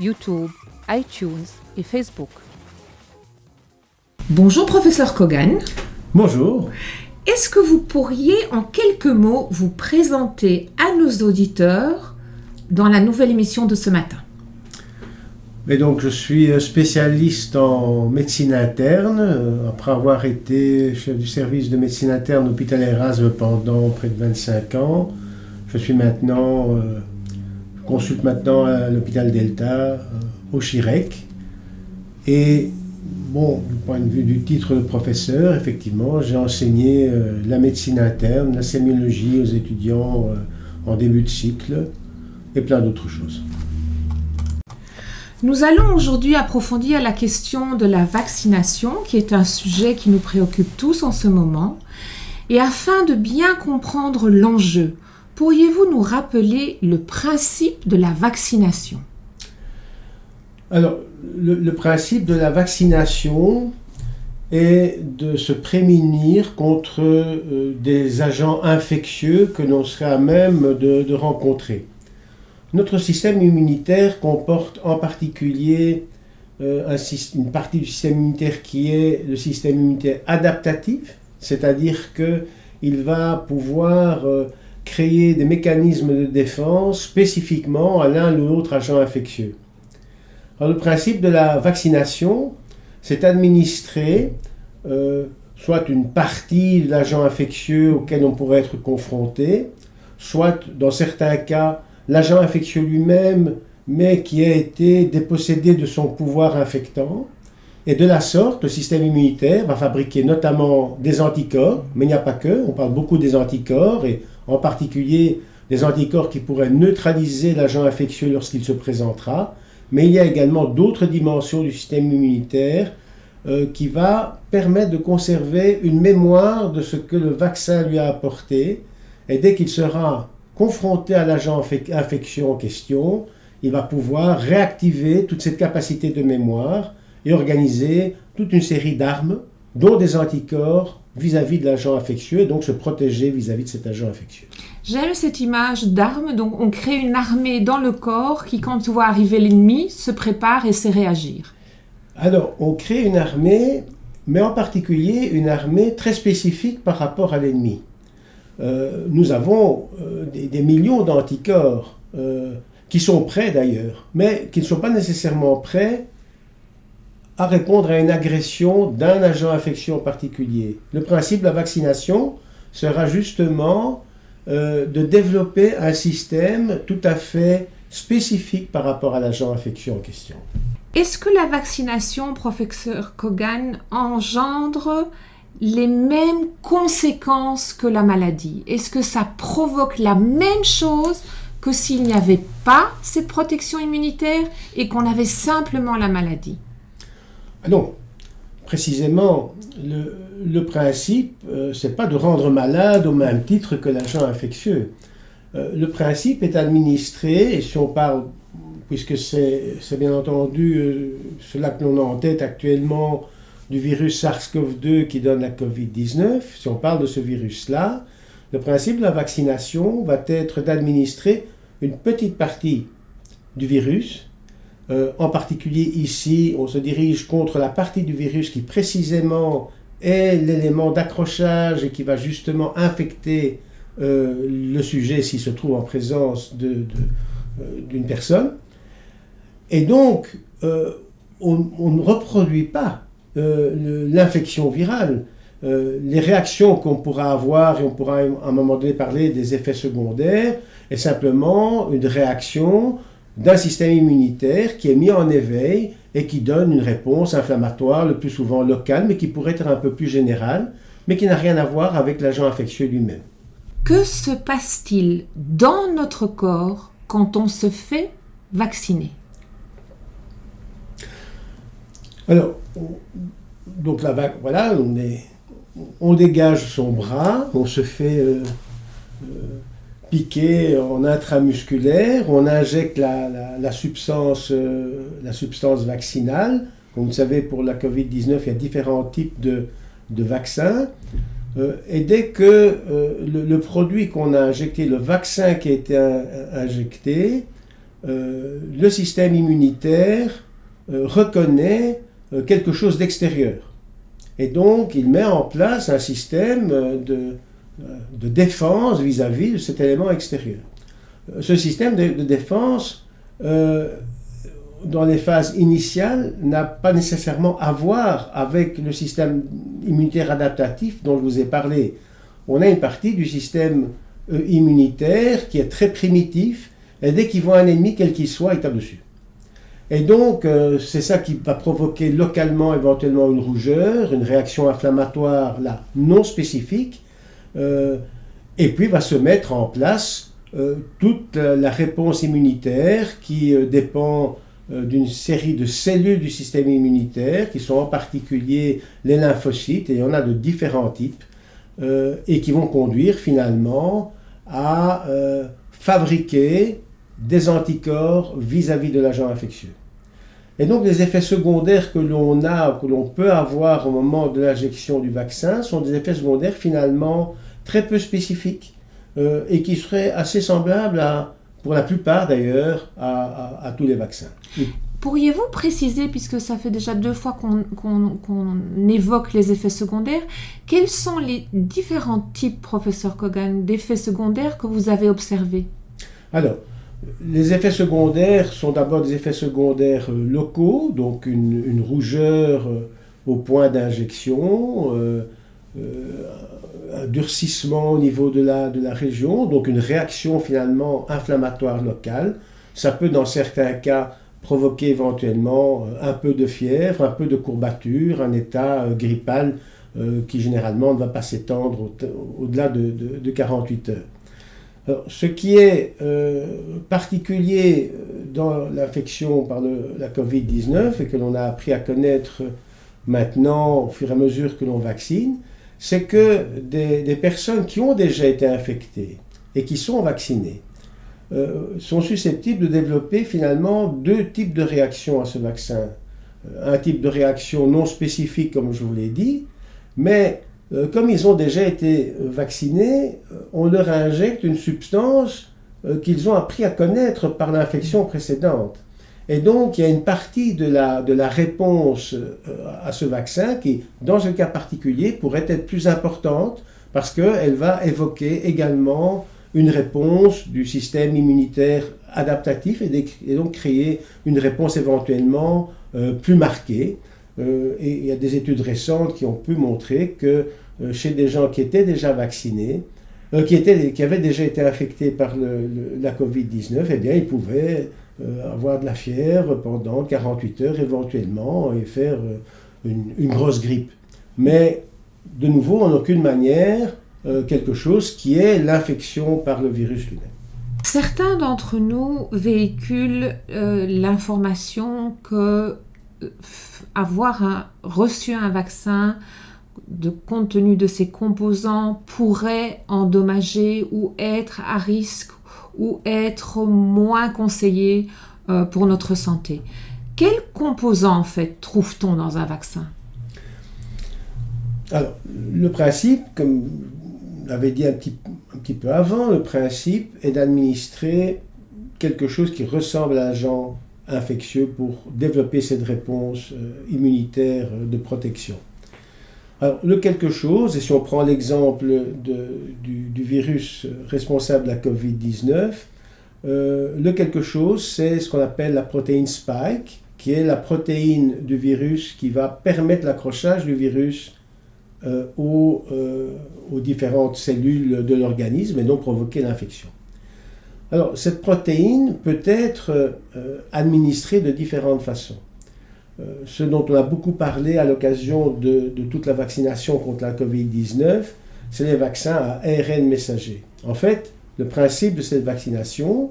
YouTube, iTunes et Facebook. Bonjour professeur Kogan. Bonjour. Est-ce que vous pourriez en quelques mots vous présenter à nos auditeurs dans la nouvelle émission de ce matin? Et donc, je suis spécialiste en médecine interne, après avoir été chef du service de médecine interne à l'hôpital Erasme pendant près de 25 ans. Je suis maintenant, euh, consulte maintenant à l'hôpital Delta, euh, au Chirec. Et bon, du point de vue du titre de professeur, effectivement, j'ai enseigné la médecine interne, la sémiologie aux étudiants en début de cycle et plein d'autres choses. Nous allons aujourd'hui approfondir la question de la vaccination, qui est un sujet qui nous préoccupe tous en ce moment. Et afin de bien comprendre l'enjeu, pourriez-vous nous rappeler le principe de la vaccination? Alors, le, principe de la vaccination est de se prémunir contre euh, des agents infectieux que l'on serait à même de rencontrer. Notre système immunitaire comporte en particulier euh, une partie du système immunitaire qui est le système immunitaire adaptatif, c'est-à-dire qu'il va pouvoir euh, créer des mécanismes de défense spécifiquement à l'un ou l'autre agent infectieux. Le principe de la vaccination, c'est administrer euh, soit une partie de l'agent infectieux auquel on pourrait être confronté, soit dans certains cas l'agent infectieux lui-même, mais qui a été dépossédé de son pouvoir infectant. Et de la sorte, le système immunitaire va fabriquer notamment des anticorps, mais il n'y a pas que, on parle beaucoup des anticorps, et en particulier des anticorps qui pourraient neutraliser l'agent infectieux lorsqu'il se présentera, mais il y a également d'autres dimensions du système immunitaire euh, qui va permettre de conserver une mémoire de ce que le vaccin lui a apporté, et dès qu'il sera confronté à l'agent infection en question, il va pouvoir réactiver toute cette capacité de mémoire et organiser toute une série d'armes, dont des anticorps vis-à-vis de l'agent infectieux, et donc se protéger vis-à-vis de cet agent infectieux. J'aime cette image d'armes, donc on crée une armée dans le corps qui, quand voit arriver l'ennemi, se prépare et sait réagir. Alors, on crée une armée, mais en particulier une armée très spécifique par rapport à l'ennemi. Euh, nous avons euh, des, millions d'anticorps euh, qui sont prêts d'ailleurs, mais qui ne sont pas nécessairement prêts à répondre à une agression d'un agent infectieux en particulier. Le principe de la vaccination sera justement de développer un système tout à fait spécifique par rapport à l'agent infectieux en question. Est-ce que la vaccination, professeur Kogan, engendre les mêmes conséquences que la maladie? Est-ce que ça provoque la même chose que s'il n'y avait pas cette protection immunitaire et qu'on avait simplement la maladie? Non, précisément, le, principe, euh, c'est pas de rendre malade au même titre que l'agent infectieux. Euh, le principe est administré, et si on parle, puisque c'est bien entendu euh, cela que l'on a en tête actuellement, du virus SARS-CoV-2 qui donne la COVID-19, si on parle de ce virus-là, le principe de la vaccination va être d'administrer une petite partie du virus. Euh, en particulier ici, on se dirige contre la partie du virus qui précisément est l'élément d'accrochage et qui va justement infecter euh, le sujet s'il se trouve en présence euh, d'une personne. Et donc, on, on, ne reproduit pas l'infection virale. les réactions qu'on pourra avoir, et on pourra à un moment donné parler des effets secondaires, est simplement une réaction d'un système immunitaire qui est mis en éveil et qui donne une réponse inflammatoire, le plus souvent locale, mais qui pourrait être un peu plus générale, mais qui n'a rien à voir avec l'agent infectieux lui-même. Que se passe-t-il dans notre corps quand on se fait vacciner? Alors, donc là, voilà, on, est, on dégage son bras, on se fait euh, euh, piqué en intramusculaire, on injecte la, substance, euh, la substance vaccinale. Comme vous savez, pour la Covid-19, il y a différents types de, vaccins. Euh, et dès que euh, le, produit qu'on a injecté, le vaccin qui a été injecté, le système immunitaire reconnaît quelque chose d'extérieur. Et donc, il met en place un système de, de défense vis-à-vis de cet élément extérieur. Euh, ce système de, défense, euh, dans les phases initiales, n'a pas nécessairement à voir avec le système immunitaire adaptatif dont je vous ai parlé. On a une partie du système euh, immunitaire qui est très primitif, et dès qu'il voit un ennemi, quel qu'il soit, il tape dessus. Et donc, c'est ça qui va provoquer localement éventuellement une rougeur, une réaction inflammatoire là, non spécifique, euh, et puis va se mettre en place euh, toute la réponse immunitaire qui euh, dépend d'une série de cellules du système immunitaire, qui sont en particulier les lymphocytes, et il y en a de différents types, et qui vont conduire finalement à fabriquer des anticorps vis-à-vis de l'agent infectieux. Et donc les effets secondaires que l'on a, que l'on peut avoir au moment de l'injection du vaccin, sont des effets secondaires finalement très peu spécifiques euh, et qui seraient assez semblables, à, pour la plupart d'ailleurs, à, tous les vaccins. Pourriez-vous préciser, puisque ça fait déjà deux fois qu'on évoque les effets secondaires, quels sont les différents types, professeur Kogan, d'effets secondaires que vous avez observés? Alors, les effets secondaires sont d'abord des effets secondaires euh, locaux, donc une, rougeur euh, au point d'injection, un durcissement au niveau de la, de la région, donc une réaction finalement inflammatoire locale. Ça peut dans certains cas provoquer éventuellement euh, un peu de fièvre, un peu de courbature, un état euh, grippal euh, qui généralement ne va pas s'étendre au-delà de, de, 48 heures. ce qui est particulier dans l'infection par le, la Covid-19 et que l'on a appris à connaître maintenant au fur et à mesure que l'on vaccine, c'est que des, personnes qui ont déjà été infectées et qui sont vaccinées euh, sont susceptibles de développer finalement deux types de réactions à ce vaccin. Euh, un type de réaction non spécifique, comme je vous l'ai dit, mais euh, comme ils ont déjà été vaccinés, on leur injecte une substance qu'ils ont appris à connaître par l'infection précédente. Et donc, il y a une partie de la, de la réponse euh, à ce vaccin qui, dans un cas particulier, pourrait être plus importante parce qu'elle va évoquer également une réponse du système immunitaire adaptatif et, donc créer une réponse éventuellement euh, plus marquée. Euh, et il y a des études récentes qui ont pu montrer que chez des gens qui étaient déjà vaccinés, qui, étaient, qui avaient déjà été infectés par la Covid-19, eh bien, ils pouvaient euh, avoir de la fièvre pendant 48 heures éventuellement et faire euh, une, grosse grippe. Mais de nouveau, en aucune manière, euh, quelque chose qui est l'infection par le virus lui-même. Certains d'entre nous véhiculent l'information que avoir reçu un vaccin de compte tenu de ses composants pourrait endommager ou être à risque ou être moins conseillé euh, pour notre santé. Quels composants en fait trouve-t-on dans un vaccin? Alors, le principe, comme l'avait dit un petit, un petit peu avant, le principe est d'administrer quelque chose qui ressemble à l'agent infectieux pour développer cette réponse euh, immunitaire de protection. Alors, le quelque chose, et si on prend l'exemple du, virus responsable de la COVID-19, euh, le quelque chose, c'est ce qu'on appelle la protéine spike, qui est la protéine du virus qui va permettre l'accrochage du virus euh, aux, euh, aux, différentes cellules de l'organisme et donc provoquer l'infection. Alors, cette protéine peut être administrée de différentes façons. Ce dont on a beaucoup parlé à l'occasion de, toute la vaccination contre la COVID-19, c'est les vaccins à ARN messager. En fait, le principe de cette vaccination,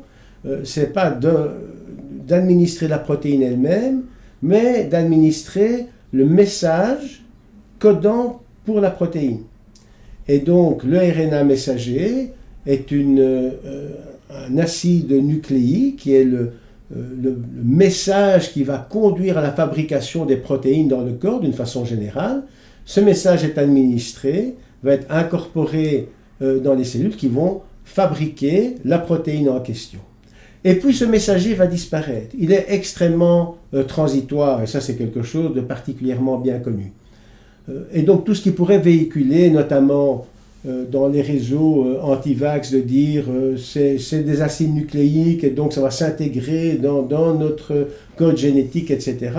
c'est pas d'administrer la protéine elle-même, mais d'administrer le message codant pour la protéine. Et donc le RNA messager est euh, un acide nucléique qui est le, euh, le, message qui va conduire à la fabrication des protéines dans le corps d'une façon générale. Ce message est administré, va être incorporé euh, dans les cellules qui vont fabriquer la protéine en question. Et puis ce messager va disparaître. Il est extrêmement transitoire, et ça c'est quelque chose de particulièrement bien connu. Euh, et donc tout ce qui pourrait véhiculer, notamment euh, dans les réseaux euh, anti-vax, de dire c'est des acides nucléiques et donc ça va s'intégrer dans, dans, notre code génétique, etc.,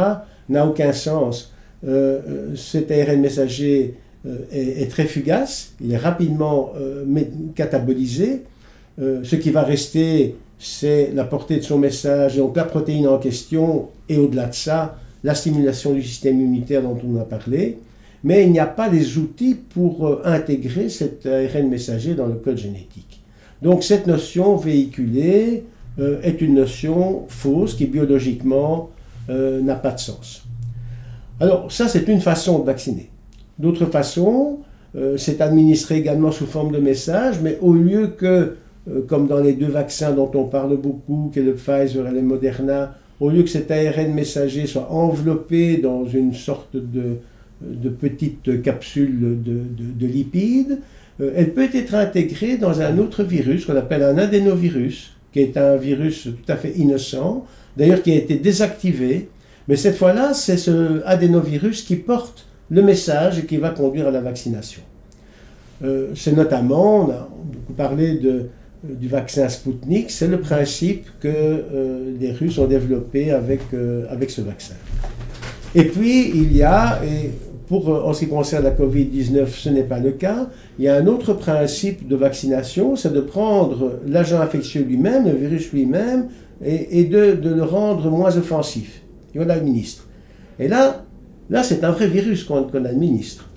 n'a aucun sens. cet ARN messager est, est, très fugace, il est rapidement catabolisé. ce qui va rester, c'est la portée de son message, donc la protéine en question, et au-delà de ça, la stimulation du système immunitaire dont on a parlé mais il n'y a pas les outils pour euh, intégrer cet ARN messager dans le code génétique. Donc cette notion véhiculée euh, est une notion fausse qui biologiquement euh, n'a pas de sens. Alors ça c'est une façon de vacciner. D'autres façons, c'est administré également sous forme de message, mais au lieu que, comme dans les deux vaccins dont on parle beaucoup, qui est le Pfizer et le Moderna, au lieu que cet ARN messager soit enveloppé dans une sorte de, de petites capsules de, lipides, euh, elle peut être intégrée dans un autre virus qu'on appelle un adénovirus, qui est un virus tout à fait innocent, d'ailleurs qui a été désactivé, mais cette fois-là, c'est ce adénovirus qui porte le message et qui va conduire à la vaccination. Euh, c'est notamment, on a beaucoup parlé de, du vaccin Sputnik, c'est le principe que euh, les Russes ont développé avec, avec ce vaccin. Et puis, il y a, et pour, euh, en ce qui concerne la Covid-19, ce n'est pas le cas. Il y a un autre principe de vaccination, c'est de prendre l'agent infectieux lui-même, le virus lui-même, et, de, le rendre moins offensif. Et on l'administre. Et là, là c'est un vrai virus qu'on administre.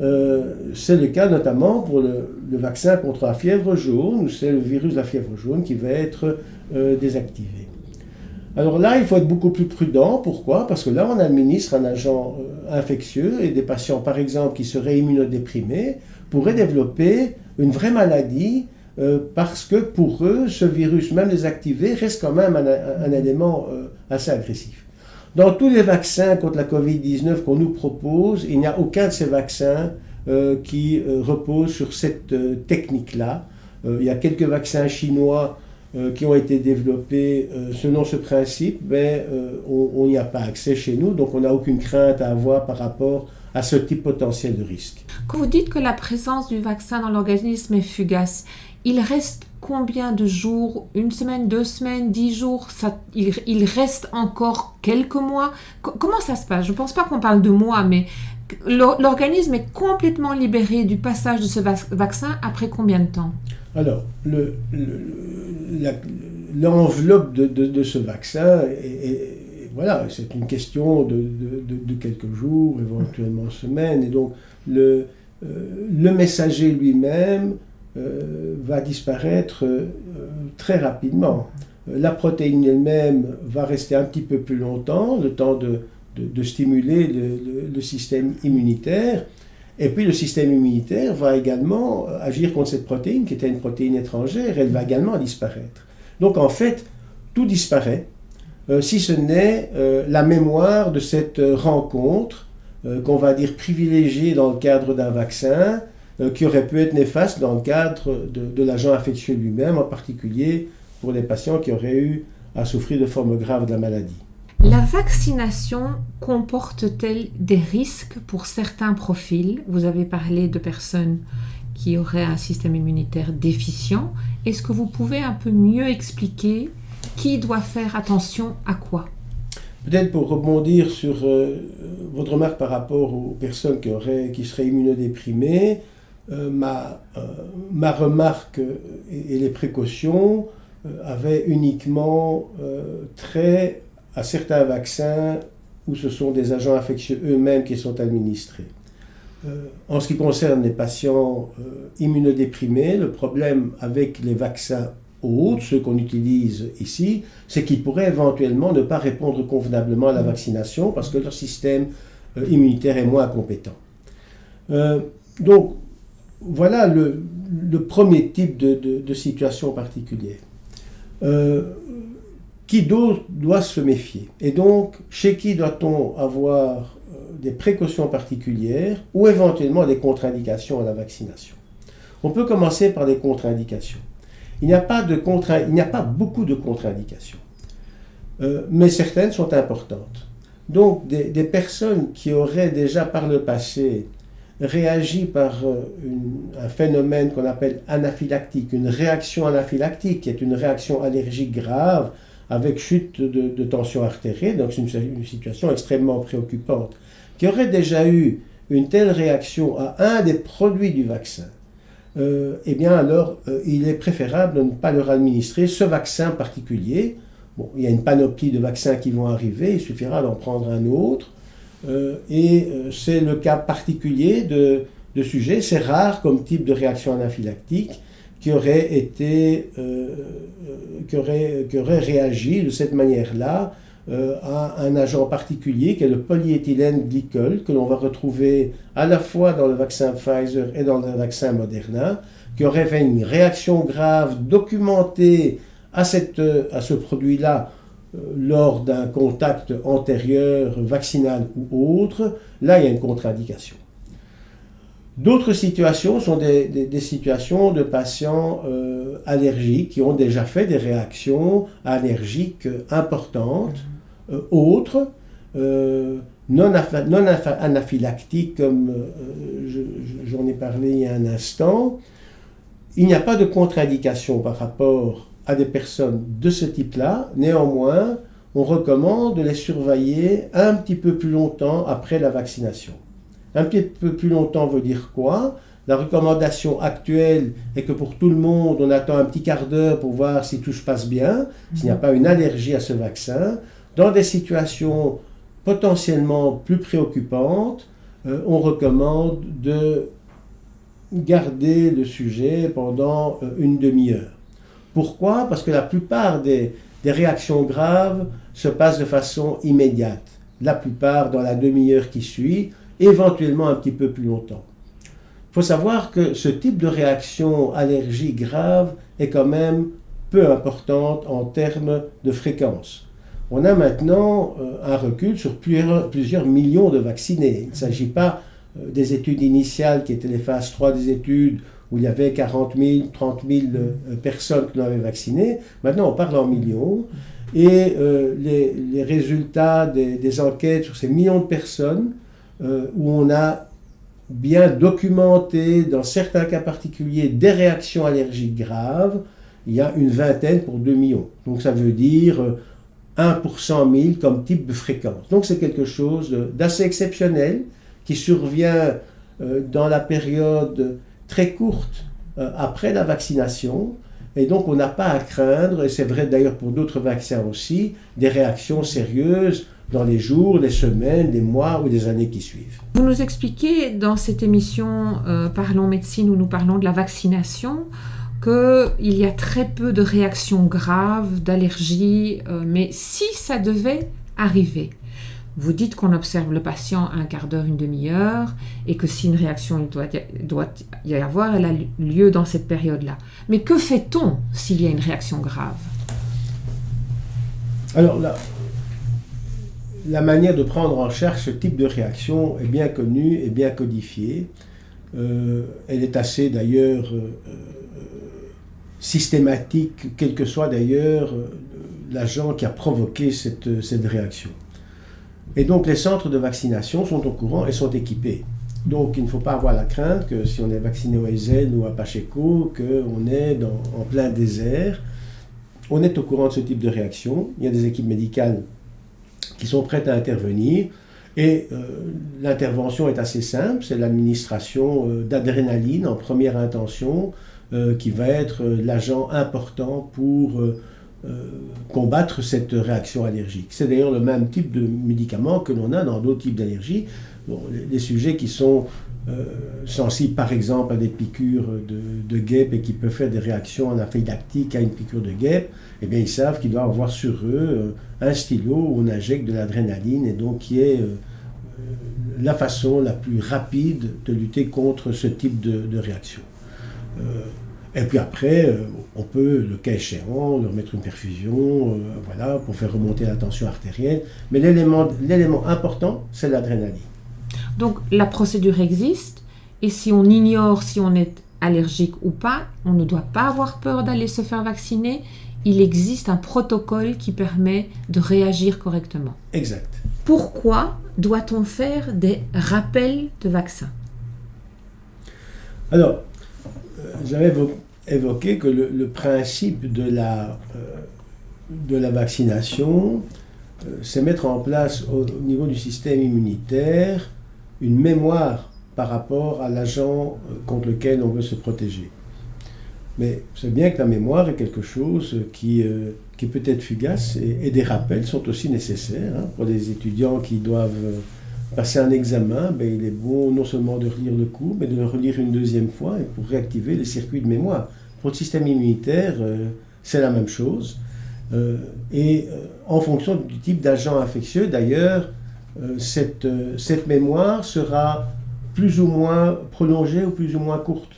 Euh, c'est le cas notamment pour le, vaccin contre la fièvre jaune, c'est le virus de la fièvre jaune qui va être euh, désactivé. Alors là, il faut être beaucoup plus prudent. Pourquoi? Parce que là, on administre un agent euh, infectieux et des patients, par exemple, qui seraient immunodéprimés, pourraient développer une vraie maladie euh, parce que pour eux, ce virus, même désactivé, reste quand même un, élément euh, assez agressif. Dans tous les vaccins contre la Covid-19 qu'on nous propose, il n'y a aucun de ces vaccins qui repose sur cette technique-là. il y a quelques vaccins chinois euh, qui ont été développés euh, selon ce principe, mais euh, on n'y a pas accès chez nous, donc on n'a aucune crainte à avoir par rapport à ce type potentiel de risque. Quand vous dites que la présence du vaccin dans l'organisme est fugace, il reste combien de jours Une semaine, deux semaines, dix jours? Il, reste encore quelques mois? Comment ça se passe? Je ne pense pas qu'on parle de mois, mais l'organisme est complètement libéré du passage de ce vaccin après combien de temps? Alors, l'enveloppe de, ce vaccin, voilà, c'est une question de, quelques jours, éventuellement semaines, et donc le, euh, messager lui-même euh, va disparaître euh, très rapidement. La protéine elle-même va rester un petit peu plus longtemps, le temps de, stimuler le système immunitaire, et puis le système immunitaire va également euh, agir contre cette protéine, qui était une protéine étrangère, elle va également disparaître. Donc en fait, tout disparaît, euh, si ce n'est euh, la mémoire de cette rencontre qu'on va dire privilégiée dans le cadre d'un vaccin, qui aurait pu être néfaste dans le cadre de, de l'agent infectieux lui-même, en particulier pour les patients qui auraient eu à souffrir de formes graves de la maladie. La vaccination comporte-t-elle des risques pour certains profils? Vous avez parlé de personnes qui auraient un système immunitaire déficient. Est-ce que vous pouvez un peu mieux expliquer qui doit faire attention à quoi? Peut-être pour rebondir sur votre remarque par rapport aux personnes qui, auraient, qui seraient immunodéprimées, ma, ma remarque et, les précautions avaient uniquement trait à certains vaccins où ce sont des agents infectieux eux-mêmes qui sont administrés. Euh, en ce qui concerne les patients euh, immunodéprimés, le problème avec les vaccins autres, ceux qu'on utilise ici, c'est qu'ils pourraient éventuellement ne pas répondre convenablement à la vaccination parce que leur système euh, immunitaire est moins compétent. donc, voilà le, premier type de, situation particulière. Qui doit se méfier Et donc, chez qui doit-on avoir des précautions particulières ou éventuellement des contre-indications à la vaccination? On peut commencer par des contre-indications. Il n'y a pas, a pas beaucoup de contre-indications, euh, mais certaines sont importantes. Donc des, personnes qui auraient déjà par le passé réagi par euh, un phénomène qu'on appelle anaphylactique, une réaction anaphylactique, qui est une réaction allergique grave avec chute de, tension artérielle, donc c'est une situation extrêmement préoccupante. Qui aurait déjà eu une telle réaction à un des produits du vaccin, euh, eh bien alors euh, il est préférable de ne pas leur administrer ce vaccin particulier. Bon, il y a une panoplie de vaccins qui vont arriver, il suffira d'en prendre un autre. Euh, et c'est le cas particulier de, de sujet, c'est rare comme type de réaction anaphylactique qui aurait été, qui aurait, qui aurait réagi de cette manière-là euh, à un agent particulier qui est le polyéthylène glycol que l'on va retrouver à la fois dans le vaccin Pfizer et dans le vaccin Moderna, qui aurait fait une réaction grave documentée à, cette, à ce produit-là euh, lors d'un contact antérieur vaccinal ou autre, là il y a une contre-indication. D'autres situations sont des, situations de patients euh, allergiques qui ont déjà fait des réactions allergiques importantes euh, autres, euh, non, non, anaphylactiques, comme euh, j'en ai parlé il y a un instant, il n'y a pas de contre-indication par rapport à des personnes de ce type-là. Néanmoins, on recommande de les surveiller un petit peu plus longtemps après la vaccination. Un petit peu plus longtemps veut dire quoi? La recommandation actuelle est que pour tout le monde, on attend un petit quart d'heure pour voir si tout se passe bien, s'il n'y a pas une allergie à ce vaccin. Dans des situations potentiellement plus préoccupantes, euh, on recommande de garder le sujet pendant euh, une demi-heure. Pourquoi? Parce que la plupart des, réactions graves se passent de façon immédiate. La plupart dans la demi-heure qui suit, éventuellement un petit peu plus longtemps. Il faut savoir que ce type de réaction allergie grave est quand même peu importante en termes de fréquence on a maintenant euh, un recul sur plusieurs, millions de vaccinés. Il ne s'agit pas euh, des études initiales qui étaient les phases 3 des études où il y avait 40 000, 30 000 personnes qui l'avaient vacciné. Maintenant, on parle en millions. Et euh, les, résultats des, enquêtes sur ces millions de personnes, où on a bien documenté, dans certains cas particuliers, des réactions allergiques graves, il y a une vingtaine pour 2 millions. Donc ça veut dire 1 pour 100 000 comme type de fréquence. Donc c'est quelque chose d'assez exceptionnel qui survient euh, dans la période très courte euh, après la vaccination. Et donc on n'a pas à craindre, et c'est vrai d'ailleurs pour d'autres vaccins aussi, des réactions sérieuses dans les jours, les semaines, les mois ou les années qui suivent. Vous nous expliquez dans cette émission euh, Parlons médecine où nous parlons de la vaccination qu'il y a très peu de réactions graves, d'allergies, euh, mais si ça devait arriver, vous dites qu'on observe le patient un quart d'heure, une demi-heure, et que si une réaction doit, doit y avoir, elle a lieu dans cette période-là. Mais que fait-on s'il y a une réaction grave? Alors là, la manière de prendre en charge ce type de réaction est bien connue et bien codifiée. Euh, elle est assez d'ailleurs euh, systématique, quel que soit d'ailleurs euh, l'agent qui a provoqué cette, cette, réaction. Et donc les centres de vaccination sont au courant et sont équipés. Donc il ne faut pas avoir la crainte que si on est vacciné au Ezen ou à Pacheco, qu'on est en plein désert. On est au courant de ce type de réaction. Il y a des équipes médicales qui sont prêtes à intervenir. Et l'intervention est assez simple, c'est l'administration d'adrénaline en première intention, qui va être l'agent important pour combattre cette réaction allergique. C'est d'ailleurs le même type de médicament que l'on a dans d'autres types d'allergies. les, sujets qui sont euh, sensibles par exemple à des piqûres de, guêpes et qui peuvent faire des réactions anaphylactiques à une piqûre de guêpe, eh bien ils savent qu'ils doivent avoir sur eux euh, un stylo où on injecte de l'adrénaline et donc qui est euh, la façon la plus rapide de lutter contre ce type de, réaction. et puis après, on peut, le cas échéant, leur mettre une perfusion, voilà, pour faire remonter la tension artérielle. Mais l'élément important, c'est l'adrénaline. Donc la procédure existe et si on ignore si on est allergique ou pas, on ne doit pas avoir peur d'aller se faire vacciner. Il existe un protocole qui permet de réagir correctement. Exact. Pourquoi doit-on faire des rappels de vaccins? Alors, euh, j'avais évoqué que le, principe de la, euh, de la vaccination, euh, c'est mettre en place au, niveau du système immunitaire une mémoire par rapport à l'agent contre lequel on veut se protéger. Mais c'est bien que la mémoire est quelque chose qui, euh, qui peut être fugace et, des rappels sont aussi nécessaires. Hein. Pour les étudiants qui doivent euh, passer un examen, ben, il est bon non seulement de relire le cours, mais de le relire une deuxième fois et pour réactiver les circuits de mémoire. Pour le système immunitaire, c'est la même chose. et en fonction du type d'agent infectieux, d'ailleurs, euh, cette, euh, cette mémoire sera plus ou moins prolongée ou plus ou moins courte.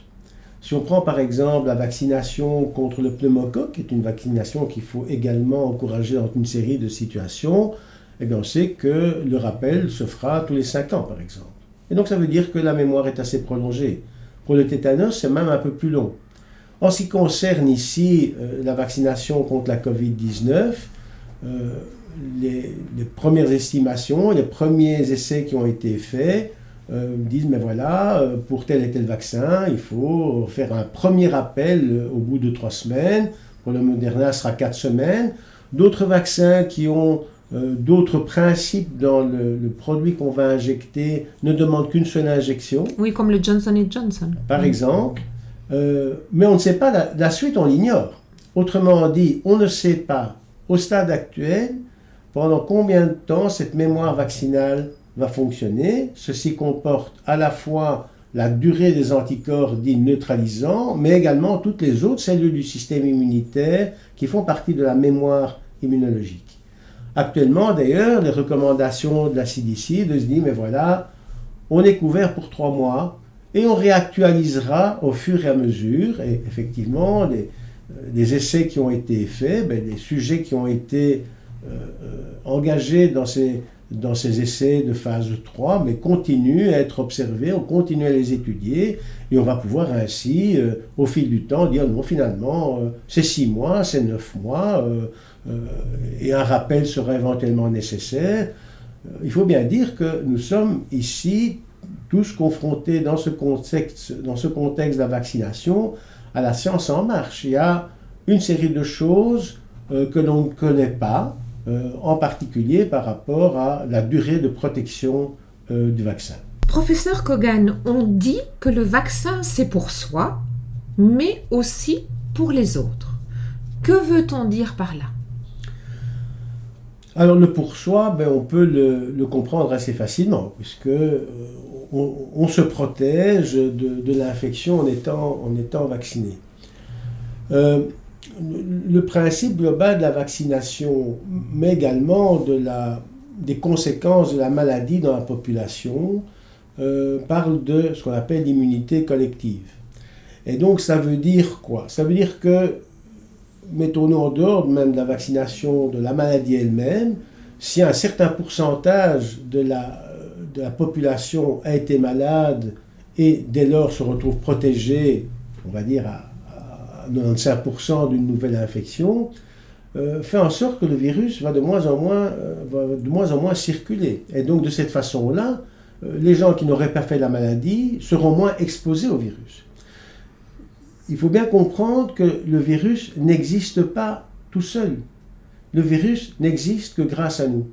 Si on prend par exemple la vaccination contre le pneumocoque, qui est une vaccination qu'il faut également encourager dans une série de situations, eh bien on sait que le rappel se fera tous les 5 ans par exemple. Et donc ça veut dire que la mémoire est assez prolongée. Pour le tétanos, c'est même un peu plus long. En ce qui concerne ici euh, la vaccination contre la Covid-19, les, premières estimations, les premiers essais qui ont été faits euh, disent, mais voilà, euh, pour tel et tel vaccin, il faut faire un premier appel euh, au bout de trois semaines. Pour le Moderna, ce sera quatre semaines. D'autres vaccins qui ont d'autres principes dans le, produit qu'on va injecter ne demandent qu'une seule injection. Oui, comme le Johnson Johnson. Par exemple. mais on ne sait pas, la, la suite, on l'ignore. Autrement dit, on ne sait pas, au stade actuel, pendant combien de temps cette mémoire vaccinale va fonctionner. Ceci comporte à la fois la durée des anticorps dits neutralisants, mais également toutes les autres cellules du système immunitaire qui font partie de la mémoire immunologique. Actuellement, d'ailleurs, les recommandations de la CDC de se dire, mais voilà, on est couvert pour trois mois et on réactualisera au fur et à mesure. Et effectivement, les, euh, essais qui ont été faits, ben, les sujets qui ont été euh, euh, engagés dans ces, dans ces essais de phase 3, mais continuent à être observés, on continue à les étudier, et on va pouvoir ainsi, euh, au fil du temps, dire non, finalement, c'est 6 mois, c'est 9 mois, et un rappel sera éventuellement nécessaire. Il faut bien dire que nous sommes ici tous confrontés dans ce contexte, dans ce contexte de la vaccination à la science en marche. Il y a une série de choses que l'on ne connaît pas, euh, en particulier par rapport à la durée de protection euh, du vaccin. Professeur Kogan, on dit que le vaccin c'est pour soi, mais aussi pour les autres. Que veut-on dire par là? Alors le pour soi, ben, on peut le, comprendre assez facilement, puisque euh, on, se protège de, l'infection en étant, en étant vacciné le principe global de la vaccination, mais également de la, des conséquences de la maladie dans la population, euh, parle de ce qu'on appelle l'immunité collective. Et donc ça veut dire quoi? Ça veut dire que, mettons-nous en dehors même de la vaccination de la maladie elle-même, si un certain pourcentage de la, de la population a été malade et dès lors se retrouve protégé, on va dire à 95% d'une nouvelle infection, euh, fait en sorte que le virus va de moins en moins, euh, va de moins en moins circuler. Et donc de cette façon-là, euh, les gens qui n'auraient pas fait la maladie seront moins exposés au virus. Il faut bien comprendre que le virus n'existe pas tout seul. Le virus n'existe que grâce à nous.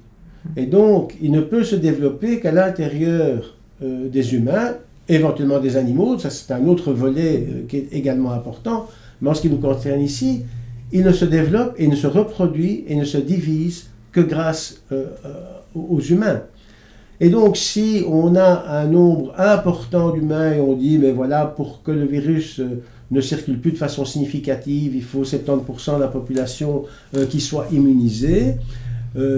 Et donc, il ne peut se développer qu'à l'intérieur des humains, éventuellement des animaux, ça c'est un autre volet qui est également important, mais en ce qui nous concerne ici, il ne se développe et ne se reproduit et ne se divise que grâce euh, aux humains. Et donc, si on a un nombre important d'humains et on dit, mais voilà, pour que le virus ne circule plus de façon significative, il faut 70% de la population qui soit immunisée,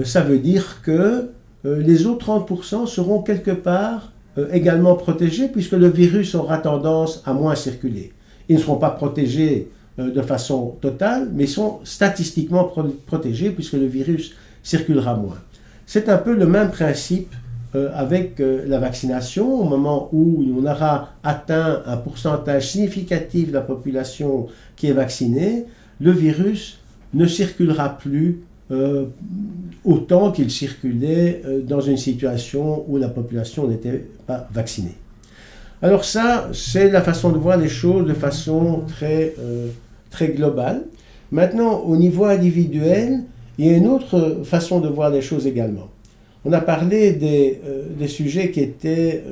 ça veut dire que les autres 30% seront quelque part euh, également protégés puisque le virus aura tendance à moins circuler. Ils ne seront pas protégés euh, de façon totale, mais sont statistiquement protégés puisque le virus circulera moins. C'est un peu le même principe euh, avec la vaccination. Au moment où on aura atteint un pourcentage significatif de la population qui est vaccinée, le virus ne circulera plus euh, autant qu'il circulait euh, dans une situation où la population n'était pas vaccinée. Alors ça, c'est la façon de voir les choses de façon très, euh, très globale. Maintenant, au niveau individuel, il y a une autre façon de voir les choses également. On a parlé des, des sujets qui étaient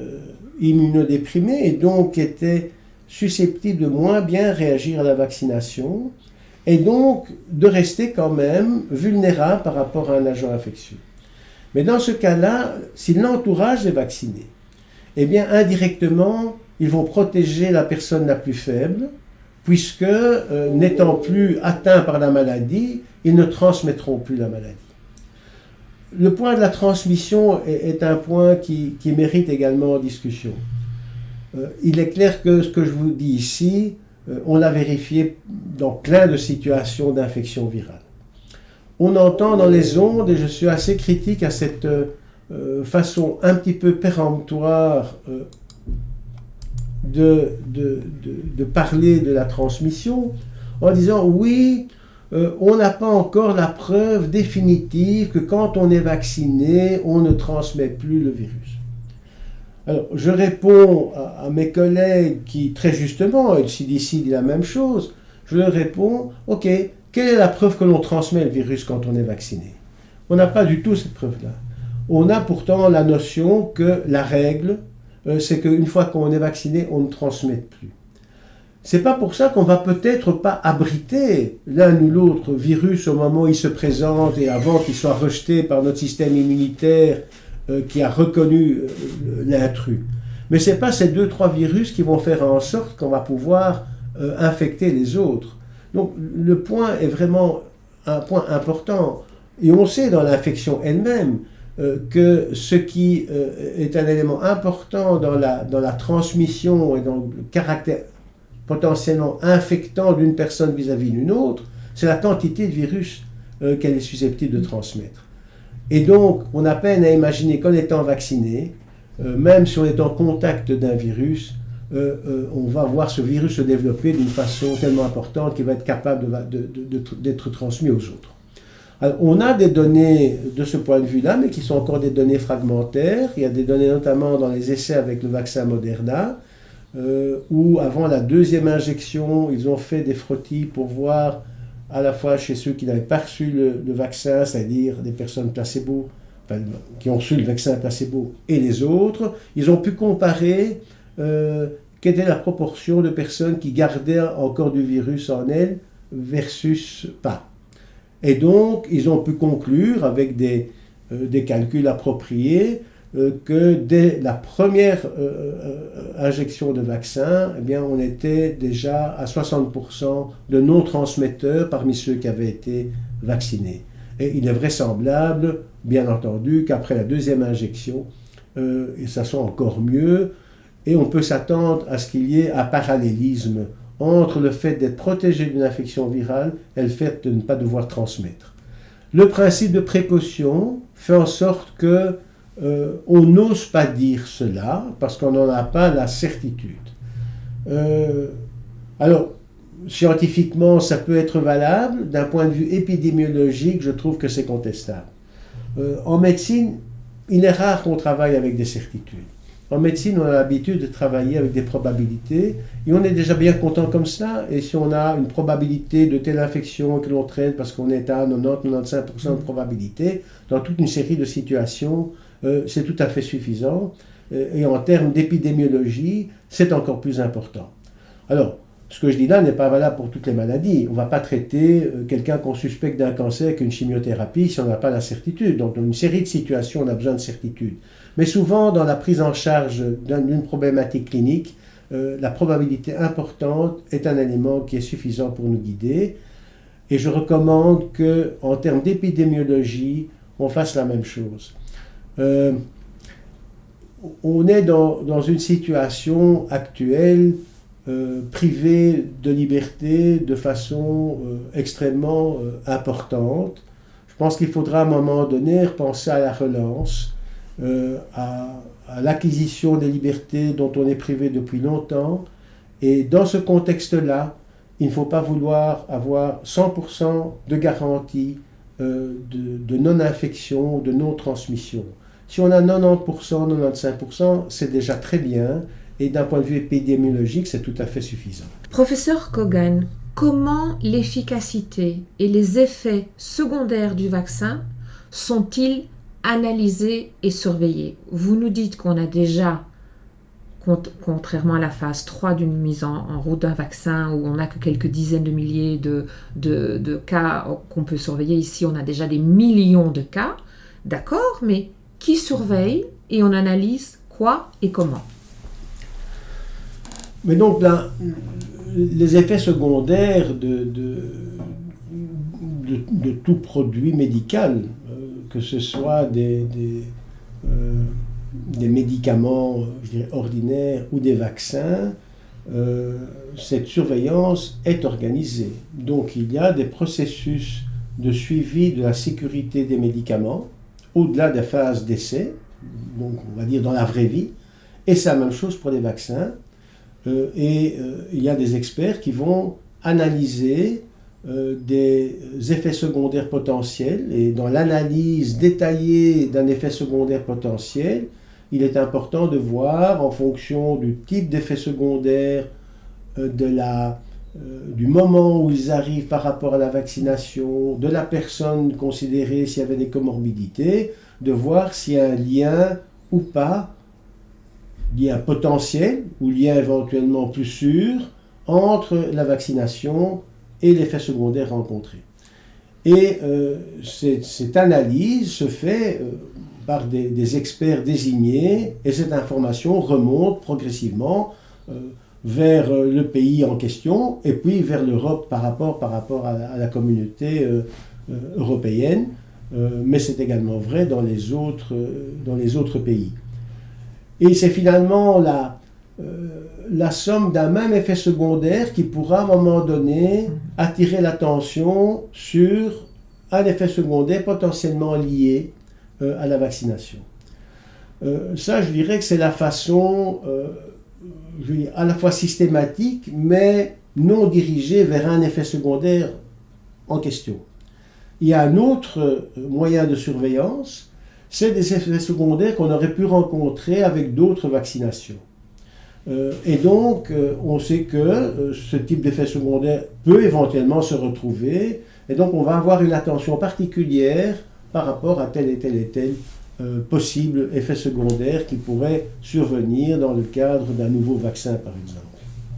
immunodéprimés et donc étaient susceptibles de moins bien réagir à la vaccination et donc de rester quand même vulnérable par rapport à un agent infectieux. Mais dans ce cas-là, si l'entourage est vacciné, eh bien indirectement, ils vont protéger la personne la plus faible, puisque euh, n'étant plus atteints par la maladie, ils ne transmettront plus la maladie. Le point de la transmission est, un point qui, mérite également discussion. Euh, il est clair que ce que je vous dis ici, euh, on l'a vérifié dans plein de situations d'infection virale. On entend dans les ondes, et je suis assez critique à cette euh, façon un petit peu péremptoire euh, de, de, parler de la transmission, en disant oui, on n'a pas encore la preuve définitive que quand on est vacciné, on ne transmet plus le virus. Alors, je réponds à, mes collègues qui, très justement, et le CDC dit la même chose, je leur réponds, OK, quelle est la preuve que l'on transmet le virus quand on est vacciné? On n'a pas du tout cette preuve-là. On a pourtant la notion que la règle, euh, c'est qu'une fois qu'on est vacciné, on ne transmet plus. C'est pas pour ça qu'on va peut-être pas abriter l'un ou l'autre virus au moment où il se présente et avant qu'il soit rejeté par notre système immunitaire euh, qui a reconnu euh, l'intrus. Mais ce n'est pas ces deux, trois virus qui vont faire en sorte qu'on va pouvoir infecter les autres. Donc le point est vraiment un point important. Et on sait dans l'infection elle-même que ce qui est un élément important dans la, dans la transmission et dans le caractère potentiellement infectant d'une personne vis-à-vis d'une autre, c'est la quantité de virus qu'elle est susceptible de transmettre. Et donc, on a peine à imaginer qu'en étant vacciné, euh, même si on est en contact d'un virus, euh, euh, on va voir ce virus se développer d'une façon tellement importante qu'il va être capable d'être transmis aux autres. Alors, on a des données de ce point de vue-là, mais qui sont encore des données fragmentaires. Il y a des données notamment dans les essais avec le vaccin Moderna, où avant la deuxième injection, ils ont fait des frottis pour voir à la fois chez ceux qui n'avaient pas reçu le, vaccin, c'est-à-dire des personnes placebo, qui ont reçu le vaccin placebo, et les autres, ils ont pu comparer euh, quelle était la proportion de personnes qui gardaient encore du virus en elles versus pas. Et donc, ils ont pu conclure avec des, euh, des calculs appropriés euh, que dès la première euh, injection de vaccin, eh bien, on était déjà à 60% de non-transmetteurs parmi ceux qui avaient été vaccinés. Et il est vraisemblable, bien entendu, qu'après la deuxième injection, ça soit encore mieux, et on peut s'attendre à ce qu'il y ait un parallélisme entre le fait d'être protégé d'une infection virale et le fait de ne pas devoir transmettre. Le principe de précaution fait en sorte que euh, on n'ose pas dire cela parce qu'on n'en a pas la certitude. Euh, alors, scientifiquement, ça peut être valable. D'un point de vue épidémiologique, je trouve que c'est contestable. Euh, en médecine, il est rare qu'on travaille avec des certitudes. En médecine, on a l'habitude de travailler avec des probabilités et on est déjà bien content comme ça. Et si on a une probabilité de telle infection que l'on traite parce qu'on est à 90-95% de probabilité, dans toute une série de situations, euh, c'est tout à fait suffisant. Euh, et en termes d'épidémiologie, c'est encore plus important. Alors, ce que je dis là n'est pas valable pour toutes les maladies. On ne va pas traiter euh, quelqu'un qu'on suspecte d'un cancer avec une chimiothérapie si on n'a pas la certitude. Donc, dans une série de situations, on a besoin de certitude. Mais souvent, dans la prise en charge d'une problématique clinique, euh, la probabilité importante est un élément qui est suffisant pour nous guider. Et je recommande que, en termes d'épidémiologie, on fasse la même chose. Euh, on est dans, une situation actuelle euh, privée de liberté de façon extrêmement importante. Je pense qu'il faudra à un moment donné penser à la relance, à l'acquisition des libertés dont on est privé depuis longtemps. Et dans ce contexte-là, il ne faut pas vouloir avoir 100% de garantie euh, de, non-infection, de non-transmission. Si on a 90%, 95%, c'est déjà très bien. Et d'un point de vue épidémiologique, c'est tout à fait suffisant. Professeur Kogan, comment l'efficacité et les effets secondaires du vaccin sont-ils analyser et surveiller. Vous nous dites qu'on a déjà, contrairement à la phase 3 d'une mise en, route d'un vaccin où on n'a que quelques dizaines de milliers de, de, cas qu'on peut surveiller, ici on a déjà des millions de cas, d'accord, mais qui surveille et on analyse quoi et comment? Mais donc là, les effets secondaires de, de, de tout produit médical, que ce soit des, des, euh, médicaments ordinaires ou des vaccins, euh, cette surveillance est organisée. Donc il y a des processus de suivi de la sécurité des médicaments au-delà des phases d'essai, donc on va dire dans la vraie vie, et c'est la même chose pour les vaccins. Euh, et il y a des experts qui vont analyser euh, des effets secondaires potentiels. Et dans l'analyse détaillée d'un effet secondaire potentiel, il est important de voir en fonction du type d'effet secondaire, euh, de la, euh, du moment où ils arrivent par rapport à la vaccination, de la personne considérée s'il y avait des comorbidités, de voir s'il y a un lien ou pas, lien potentiel ou lien éventuellement plus sûr entre la vaccination et l'effet secondaire rencontré. Et euh, cette, analyse se fait euh, par des, experts désignés et cette information remonte progressivement euh, vers le pays en question et puis vers l'Europe par rapport, par rapport à, la communauté européenne, mais c'est également vrai dans les autres, dans les autres pays. Et c'est finalement la, la somme d'un même effet secondaire qui pourra à un moment donné attirer l'attention sur un effet secondaire potentiellement lié euh, à la vaccination. Euh, ça, je dirais que c'est la façon euh, à la fois systématique, mais non dirigée vers un effet secondaire en question. Il y a un autre moyen de surveillance, c'est des effets secondaires qu'on aurait pu rencontrer avec d'autres vaccinations. Euh, et donc, euh, on sait que euh, ce type d'effet secondaire peut éventuellement se retrouver. Et donc, on va avoir une attention particulière par rapport à tel et tel et tel possible effet secondaire qui pourrait survenir dans le cadre d'un nouveau vaccin, par exemple.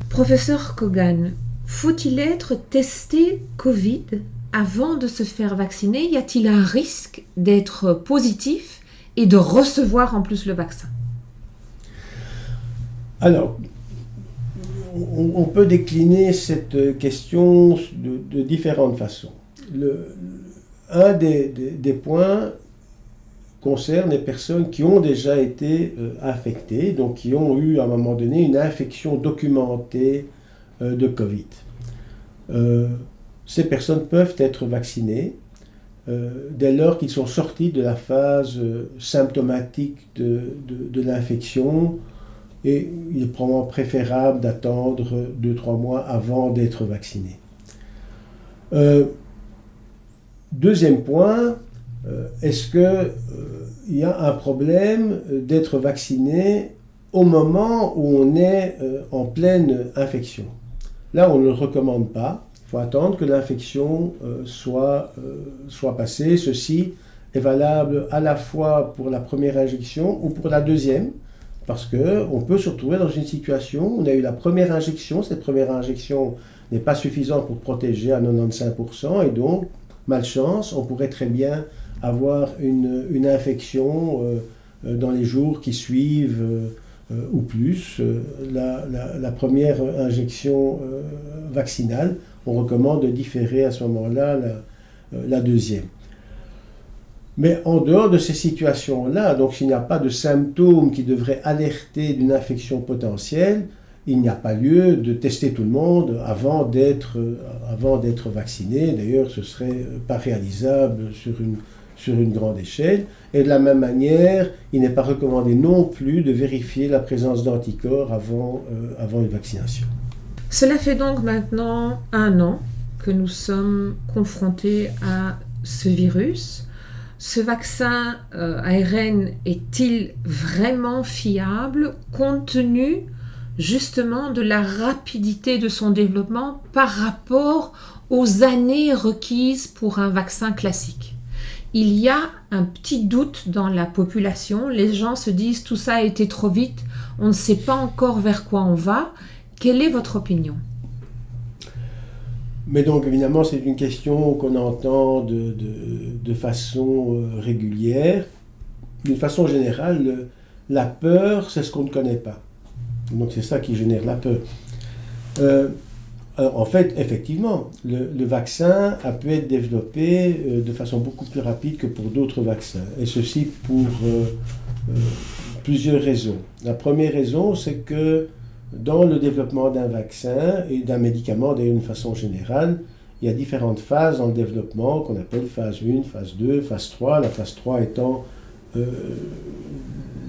Professeur Kogan, faut-il être testé Covid avant de se faire vacciner? Y a-t-il un risque d'être positif et de recevoir en plus le vaccin? Alors, on, peut décliner cette question de, différentes façons. un des, points concerne les personnes qui ont déjà été euh, infectées, donc qui ont eu à un moment donné une infection documentée euh, de Covid. Euh, ces personnes peuvent être vaccinées dès lors qu'ils sont sortis de la phase symptomatique de l'infection et il est probablement préférable d'attendre 2-3 mois avant d'être vacciné. Euh, deuxième point, euh, est-ce qu'il euh, y a un problème d'être vacciné au moment où on est en pleine infection? Là, on ne le recommande pas. Il faut attendre que l'infection soit passée. Ceci est valable à la fois pour la première injection ou pour la deuxième, parce qu'on peut se retrouver dans une situation où on a eu la première injection, cette première injection n'est pas suffisante pour protéger à 95%, et donc, malchance, on pourrait très bien avoir une, infection euh, euh, dans les jours qui suivent euh, ou plus la, première injection vaccinale. On recommande de différer à ce moment-là la deuxième. Mais en dehors de ces situations-là, donc s'il n'y a pas de symptômes qui devraient alerter d'une infection potentielle, il n'y a pas lieu de tester tout le monde avant d'être, avant d'être vacciné. D'ailleurs, ce serait pas réalisable sur une, sur une grande échelle. Et de la même manière, il n'est pas recommandé non plus de vérifier la présence d'anticorps avant, euh, avant une vaccination. Cela fait donc maintenant un an que nous sommes confrontés à ce virus. Ce vaccin euh, ARN est-il vraiment fiable compte tenu justement de la rapidité de son développement par rapport aux années requises pour un vaccin classique? Il y a un petit doute dans la population. Les gens se disent tout ça a été trop vite, on ne sait pas encore vers quoi on va. Quelle est votre opinion? Mais donc évidemment c'est une question qu'on entend de, de, façon euh, régulière. D'une façon générale, la peur, c'est ce qu'on ne connaît pas. Donc c'est ça qui génère la peur. Euh, en fait, effectivement, le, vaccin a pu être développé euh, de façon beaucoup plus rapide que pour d'autres vaccins. Et ceci pour euh, euh, plusieurs raisons. La première raison, c'est que dans le développement d'un vaccin et d'un médicament d'une façon générale, il y a différentes phases dans le développement qu'on appelle phase 1, phase 2, phase 3. La phase 3 étant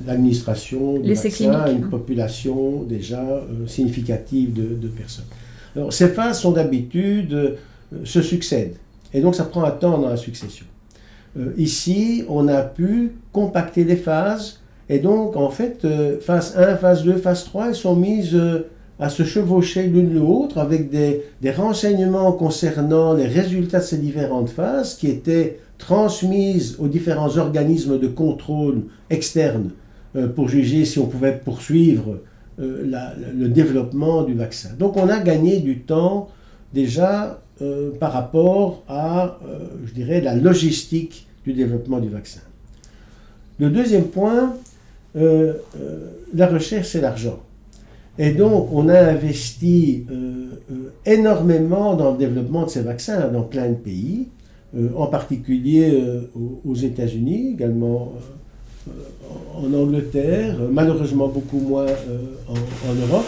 l'administration du vaccin à une hein. population déjà significative de personnes ces phases sont d'habitude, euh, se succèdent. Et donc ça prend un temps dans la succession. Euh, ici, on a pu compacter les phases. Et donc, en fait, euh, phase 1, phase 2, phase 3, elles sont mises à se chevaucher l'une l'autre avec des, renseignements concernant les résultats de ces différentes phases qui étaient transmises aux différents organismes de contrôle externes pour juger si on pouvait poursuivre euh, le développement du vaccin. Donc on a gagné du temps déjà euh, par rapport à, euh, je dirais, la logistique du développement du vaccin. Le deuxième point, la recherche, c'est l'argent. Et donc, on a investi énormément dans le développement de ces vaccins dans plein de pays, en particulier aux États-Unis, également en Angleterre, malheureusement beaucoup moins euh, en, Europe.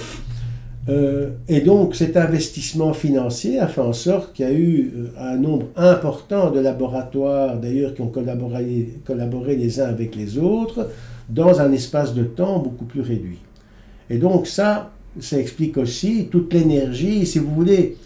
Euh, et donc cet investissement financier a fait en sorte qu'il y a eu euh, un nombre important de laboratoires, d'ailleurs, qui ont collaboré les uns avec les autres, dans un espace de temps beaucoup plus réduit. Et donc ça, ça explique aussi toute l'énergie, si vous voulez,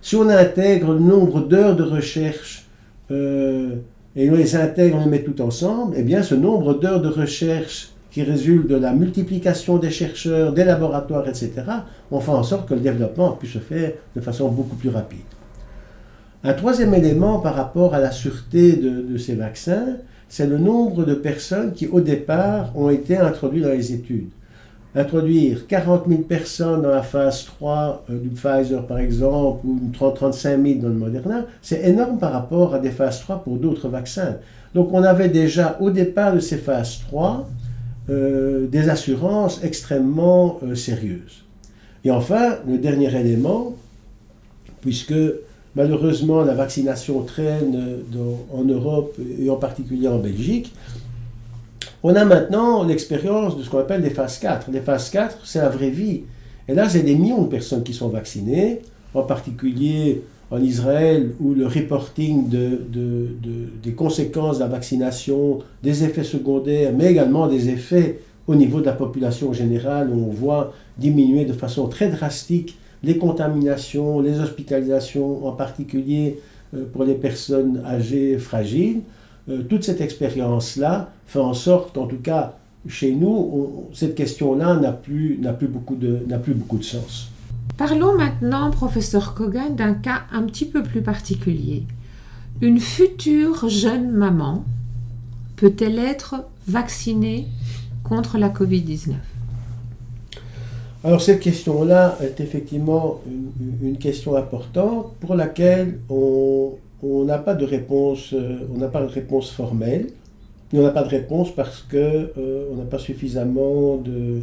si on intègre le nombre d'heures de recherche et on les intègre, on les met tout ensemble, eh bien ce nombre d'heures de recherche qui résulte de la multiplication des chercheurs, des laboratoires, etc., on fait en sorte que le développement puisse se faire de façon beaucoup plus rapide. Un troisième élément par rapport à la sûreté de ces vaccins, c'est le nombre de personnes qui au départ ont été introduites dans les études introduire 40 000 personnes dans la phase 3 euh, du Pfizer par exemple, ou 30, 35 000 dans le Moderna, c'est énorme par rapport à des phases 3 pour d'autres vaccins. Donc on avait déjà au départ de ces phases 3 euh, des assurances extrêmement euh, sérieuses. Et enfin, le dernier élément, puisque malheureusement la vaccination traîne en Europe et en particulier en Belgique, on a maintenant l'expérience de ce qu'on appelle des phases 4. Les phases 4, c'est la vraie vie. Et là, c'est des millions de personnes qui sont vaccinées, en particulier en Israël, où le reporting des conséquences de la vaccination, des effets secondaires, mais également des effets au niveau de la population générale, où on voit diminuer de façon très drastique les contaminations, les hospitalisations, en particulier euh, pour les personnes âgées fragiles. Euh, toute cette expérience-là fait en sorte, en tout cas chez nous, cette question-là n'a plus, n'a, plus beaucoup de, n'a plus beaucoup de sens. Parlons maintenant, professeur Kogan, d'un cas un petit peu plus particulier. Une future jeune maman peut-elle être vaccinée contre la Covid-19 alors cette question-là est effectivement une, question importante pour laquelle on n'a pas de réponse, euh, on n'a pas de réponse formelle. On n'a pas de réponse parce que euh, on n'a pas suffisamment de,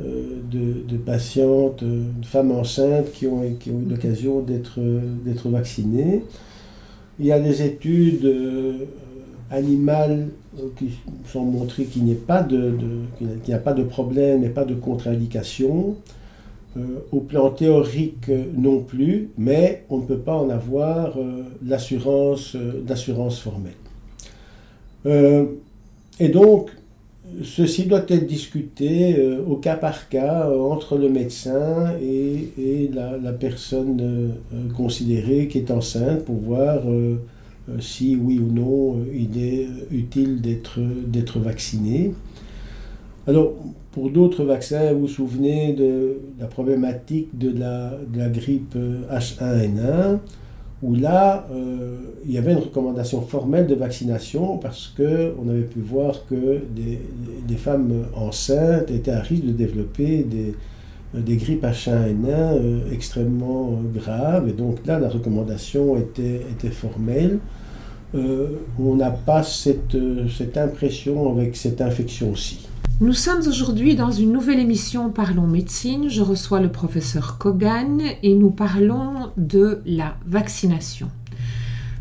euh, de, patientes, de femmes enceintes qui ont, qui ont eu l'occasion d'être vaccinées. Il y a des études animales qui sont montrées qu'il n'y a pas de, pas de problème et pas de contre-indication. Euh, au plan théorique non plus, mais on ne peut pas en avoir euh, l'assurance d'assurance formelle. Euh, et donc, ceci doit être discuté au cas par cas entre le médecin et, la, la, personne considérée qui est enceinte pour voir euh, si oui ou non euh, il est utile d'être vacciné. Alors, pour d'autres vaccins, vous vous souvenez de la problématique de la, grippe H1N1, où là, euh, il y avait une recommandation formelle de vaccination parce qu'on avait pu voir que des, femmes enceintes étaient à risque de développer des, des grippes H1N1 extrêmement graves. Et donc là, la recommandation était, était formelle. Euh, on n'a pas cette, euh, cette impression avec cette infection aussi. Nous sommes aujourd'hui dans une nouvelle émission Parlons médecine. Je reçois le professeur Kogan et nous parlons de la vaccination.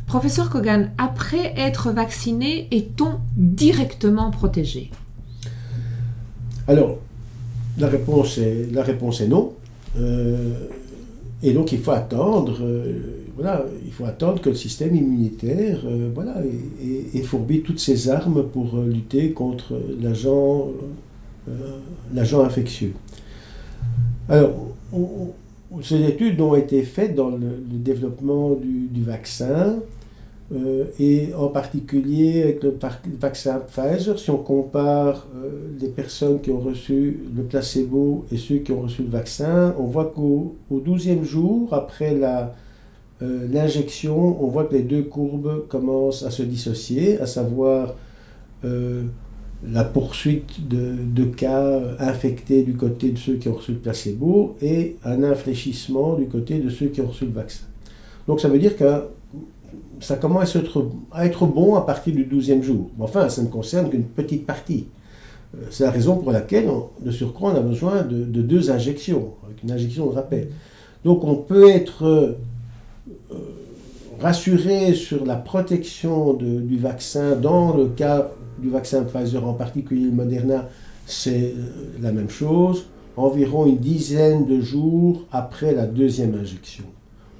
Professeur Kogan, après être vacciné, est-on directement protégé? Alors, la réponse est, la réponse est non. Euh, et donc il faut attendre voilà, il faut attendre que le système immunitaire euh, voilà, ait, toutes ses armes pour euh, lutter contre euh, l'agent infectieux. Alors, ces études ont été faites dans le, développement du, vaccin, et en particulier avec le, vaccin Pfizer, si on compare les personnes qui ont reçu le placebo et ceux qui ont reçu le vaccin, on voit qu'au 12e jour, après euh, l'injection, on voit que les deux courbes commencent à se dissocier, à savoir euh, la poursuite de, cas infectés du côté de ceux qui ont reçu le placebo et un infléchissement du côté de ceux qui ont reçu le vaccin. Donc ça veut dire que ça commence à être, bon à partir du 12e jour. Enfin, ça ne concerne qu'une petite partie. Euh, c'est la raison pour laquelle, de surcroît, on a besoin de, de deux injections, avec une injection de rappel. Donc on peut être euh, rassurer sur la protection du vaccin, dans le cas du vaccin Pfizer, en particulier Moderna, c'est euh, la même chose, environ une dizaine de jours après la deuxième injection,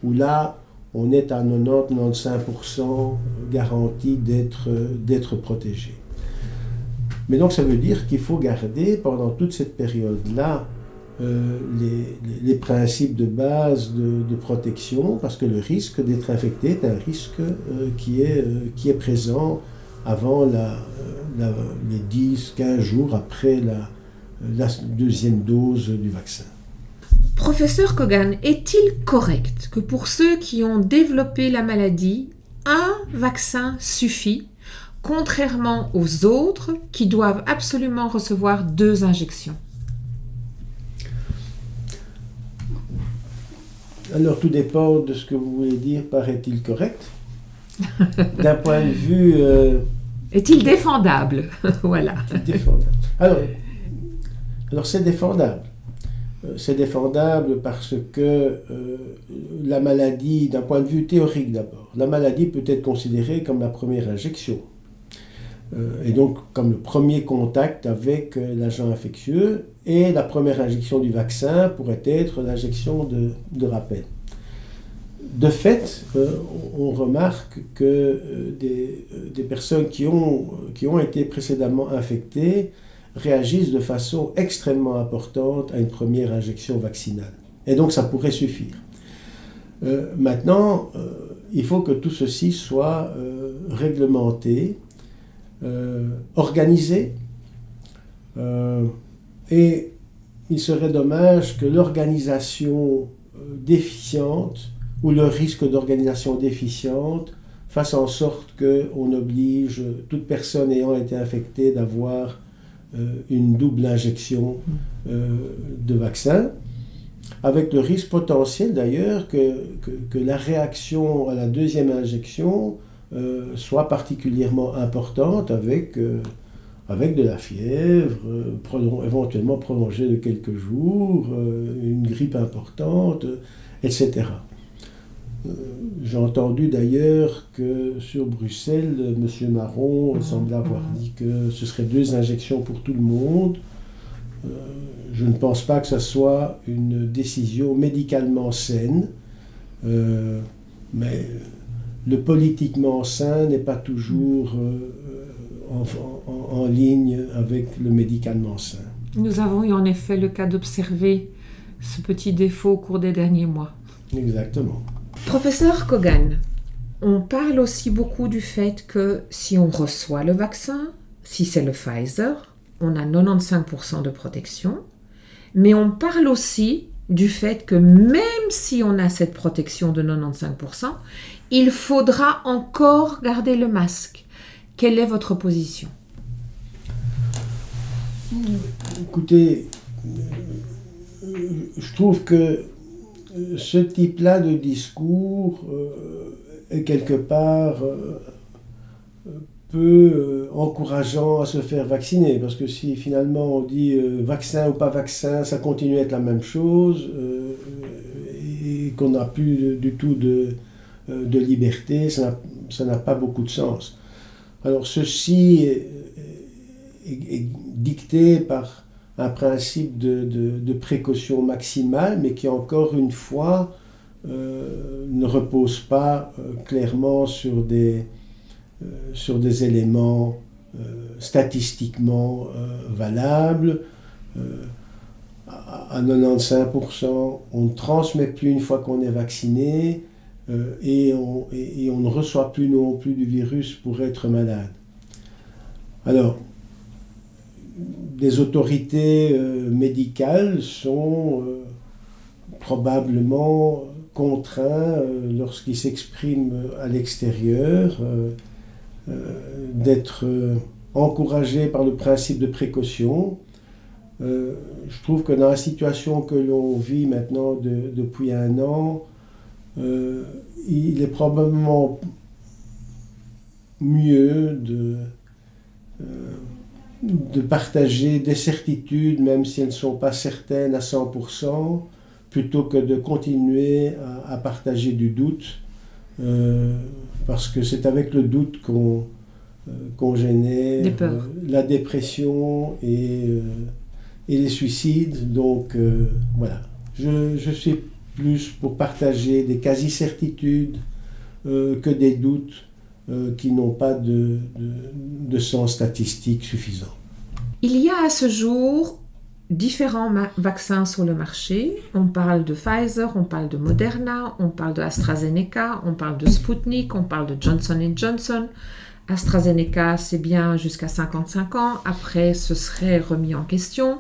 où là, on est à 90-95% garanti d'être protégé. Mais donc ça veut dire qu'il faut garder pendant toute cette période-là euh, les, principes de base de, protection, parce que le risque d'être infecté est un risque euh, qui, est, euh, qui est présent avant les 10-15 jours après la deuxième dose du vaccin. Professeur Kogan, est-il correct que pour ceux qui ont développé la maladie, un vaccin suffit, contrairement aux autres qui doivent absolument recevoir deux injections? Alors tout dépend de ce que vous voulez dire par est-il correct D'un point de vue... Euh, est-il défendable? Voilà. défendable? Alors, alors c'est défendable. Euh, c'est défendable parce que euh, la maladie, d'un point de vue théorique d'abord, la maladie peut être considérée comme la première injection. et donc comme le premier contact avec l'agent infectieux, et la première injection du vaccin pourrait être l'injection de, rappel. De fait, euh, on remarque que euh, des, euh, des, personnes qui ont, qui ont été précédemment infectées réagissent de façon extrêmement importante à une première injection vaccinale. Et donc ça pourrait suffire. maintenant, il faut que tout ceci soit réglementé, organisé, et il serait dommage que l'organisation déficiente ou le risque d'organisation déficiente fasse en sorte qu'on oblige toute personne ayant été infectée d'avoir euh, une double injection euh, de vaccin, avec le risque potentiel d'ailleurs que, que, la réaction à la deuxième injection euh, soit particulièrement importante avec, avec de la fièvre, éventuellement prolongée de quelques jours, une grippe importante, etc. Euh, j'ai entendu d'ailleurs que sur Bruxelles, M. Marron semble avoir dit que ce serait deux injections pour tout le monde. Euh, je ne pense pas que ce soit une décision médicalement saine, euh, mais le politiquement sain n'est pas toujours en, ligne avec le médicalement sain. Nous avons eu en effet le cas d'observer ce petit défaut au cours des derniers mois. Exactement. Professeur Kogan, on parle aussi beaucoup du fait que si on reçoit le vaccin, si c'est le Pfizer, on a 95% de protection, mais on parle aussi du fait que même si on a cette protection de 95%, il faudra encore garder le masque. Quelle est votre position? Écoutez, je trouve que ce type-là de discours euh, est quelque part euh, peu euh, encourageant à se faire vacciner, parce que si finalement on dit vaccin ou pas vaccin, ça continue à être la même chose, et qu'on n'a plus du tout de, de liberté, ça n'a pas beaucoup de sens. Alors ceci est dicté par un principe de, précaution maximale, mais qui encore une fois euh, ne repose pas euh, clairement sur des, euh, sur des éléments statistiquement valables. à 95%, on ne transmet plus une fois qu'on est vacciné et on, et on ne reçoit plus non plus du virus pour être malade. Alors, des autorités euh, médicales sont euh, probablement contraints, euh, lorsqu'ils s'expriment à l'extérieur, d'être encouragés par le principe de précaution. je trouve que dans la situation que l'on vit maintenant depuis un an, il est probablement mieux de de partager des certitudes, même si elles ne sont pas certaines à 100%, plutôt que de continuer à, partager du doute, euh, parce que c'est avec le doute qu'on euh, génère euh, la dépression et, et, les suicides. Donc voilà, je, je, suis plus pour partager des quasi-certitudes que des doutes qui n'ont pas de, sens statistique suffisant. Il y a à ce jour différents vaccins sur le marché. On parle de Pfizer, on parle de Moderna, on parle de AstraZeneca, on parle de Sputnik, on parle de Johnson Johnson. AstraZeneca, c'est bien jusqu'à 55 ans. Après, ce serait remis en question.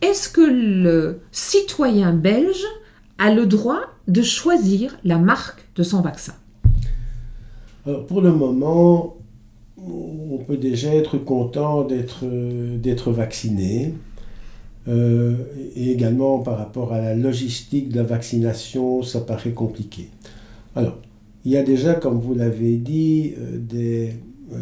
Est-ce que le citoyen belge a le droit de choisir la marque de son vaccin? Pour le moment, on peut déjà être content d'être vacciné. Euh, et également par rapport à la logistique de la vaccination, ça paraît compliqué. Alors, il y a déjà, comme vous l'avez dit, euh, des, euh,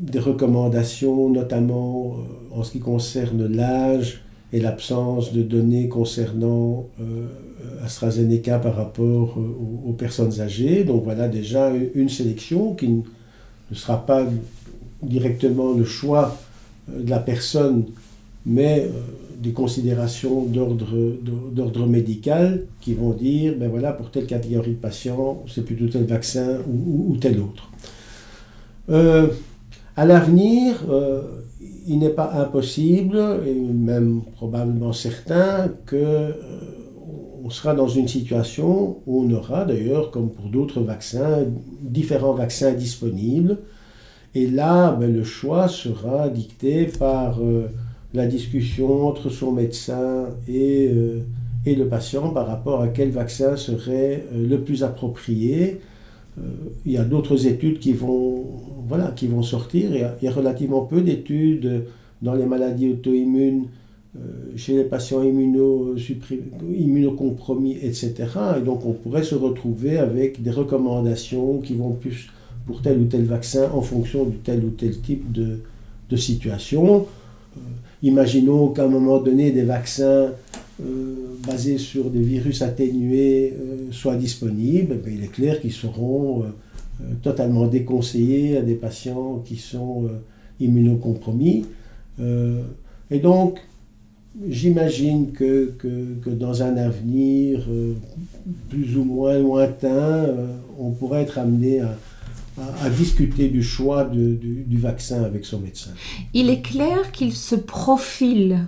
des, recommandations, notamment en ce qui concerne l'âge et l'absence de données concernant AstraZeneca par rapport euh, aux, personnes âgées. Donc voilà déjà une sélection qui ne sera pas directement le choix euh, de la personne, mais euh, des considérations d'ordre médical qui vont dire, ben voilà, pour telle catégorie de patients, c'est plutôt tel vaccin ou, tel autre. à l'avenir, il n'est pas impossible, et même probablement certain, que on sera dans une situation où on aura d'ailleurs, comme pour d'autres vaccins, différents vaccins disponibles. Et là, ben, le choix sera dicté par, euh, la discussion entre son médecin et, et, le patient par rapport à quel vaccin serait le plus approprié. il y a d'autres études qui vont, sortir. Il y, a, relativement peu d'études dans les maladies auto-immunes euh, chez les patients immunocompromis, etc. Et donc on pourrait se retrouver avec des recommandations qui vont plus pour tel ou tel vaccin en fonction de tel ou tel type de, situation. Euh, imaginons qu'à un moment donné, des vaccins euh, basés sur des virus atténués soient disponibles. Il est clair qu'ils seront totalement déconseillés à des patients qui sont immunocompromis. et donc, J'imagine que, que, dans un avenir euh, plus ou moins lointain, euh, on pourrait être amené à, à, discuter du choix de, du, vaccin avec son médecin. Il est clair qu'il se profile,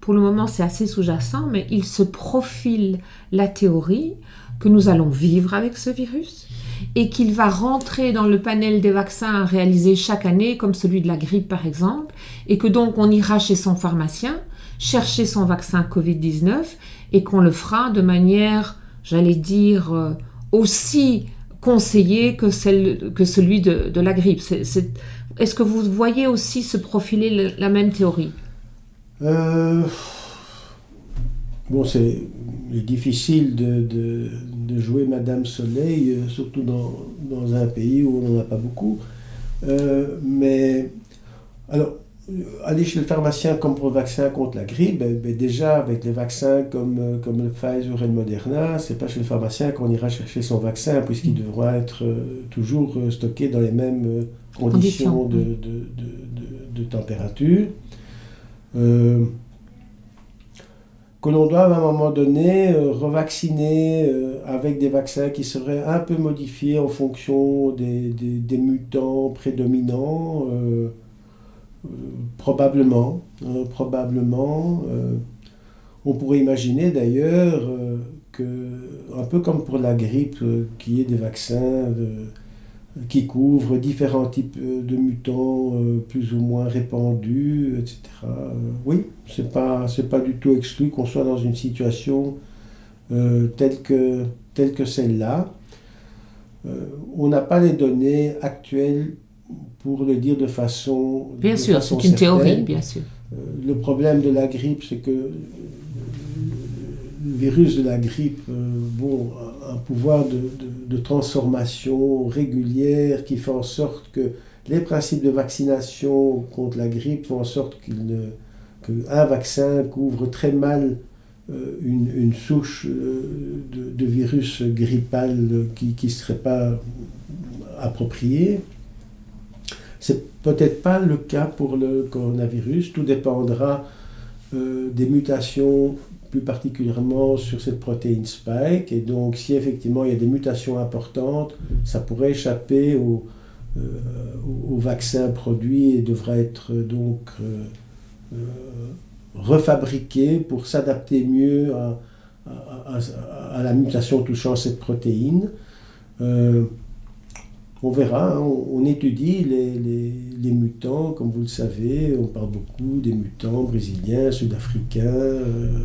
pour le moment c'est assez sous-jacent, mais il se profile la théorie que nous allons vivre avec ce virus et qu'il va rentrer dans le panel des vaccins réalisés chaque année, comme celui de la grippe par exemple, et que donc on ira chez son pharmacien chercher son vaccin Covid-19 et qu'on le fera de manière, j'allais dire, euh, aussi conseillée que, celle, que celui de, la grippe. Est-ce que vous voyez aussi se profiler la même théorie? Euh, Bon, c'est difficile de, jouer Madame Soleil, euh, surtout dans, dans, un pays où on n'en a pas beaucoup. mais alors, aller chez le pharmacien comme pour le vaccin contre la grippe, ben, ben, déjà avec les vaccins comme, euh, comme le Pfizer et le Moderna, c'est pas chez le pharmacien qu'on ira chercher son vaccin puisqu'il devra être euh, toujours euh, stocké dans les mêmes conditions, de, de, de, température. que l'on doit à un moment donné revacciner avec des vaccins qui seraient un peu modifiés en fonction des, des, des mutants prédominants. Euh, probablement, hein, probablement. Euh, on pourrait imaginer d'ailleurs euh, que, un peu comme pour la grippe, qu'il y ait des vaccins qui couvrent différents types de mutants plus ou moins répandus, etc. oui, c'est pas pas du tout exclu qu'on soit dans une situation telle que telle que celle-là. on n'a pas les données actuelles pour le dire de façon. Bien sûr, c'est une théorie, bien sûr. Euh, le problème de la grippe, c'est que le virus de la grippe euh, bon, a un pouvoir de, de, transformation régulière qui fait en sorte que les principes de vaccination contre la grippe font en sorte qu'un vaccin couvre très mal euh, une, une, souche de, de, virus grippal qui ne serait pas appropriée. C'est peut-être pas le cas pour le coronavirus. Tout dépendra euh, des mutations, plus particulièrement sur cette protéine spike. Et donc, si effectivement il y a des mutations importantes, ça pourrait échapper au, euh, vaccin produit et devra être donc euh, refabriqué pour s'adapter mieux à, la mutation touchant cette protéine on verra, hein, on, étudie les, mutants, comme vous le savez, on parle beaucoup des mutants brésiliens, sud-africains, euh,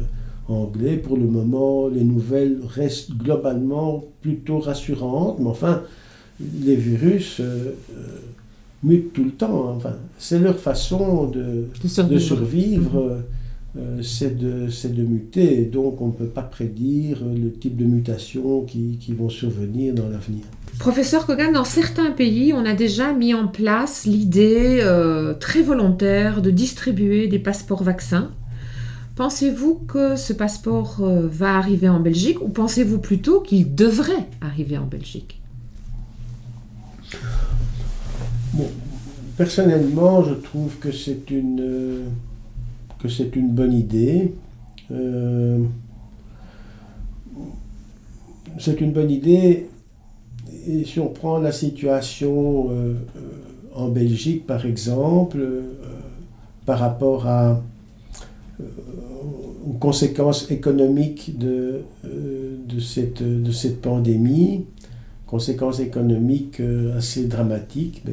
anglais. Pour le moment, les nouvelles restent globalement plutôt rassurantes, mais enfin, les virus euh, euh, mutent tout le temps. Hein. Enfin, c'est leur façon de, de survivre. C'est de, de, muter, donc on ne peut pas prédire le type de mutations qui vont survenir dans l'avenir. Professeur Kogan, dans certains pays, on a déjà mis en place l'idée euh, très volontaire de distribuer des passeports vaccins. Pensez-vous que ce passeport euh, va arriver en Belgique ou pensez-vous plutôt qu'il devrait arriver en Belgique? Personnellement, je trouve que c'est une, euh, c'est une bonne idée. c'est une bonne idée et si on prend la situation euh, euh, en Belgique, par exemple, euh, par rapport à, aux conséquences économiques de, de, cette, de cette pandémie, conséquences économiques assez dramatiques,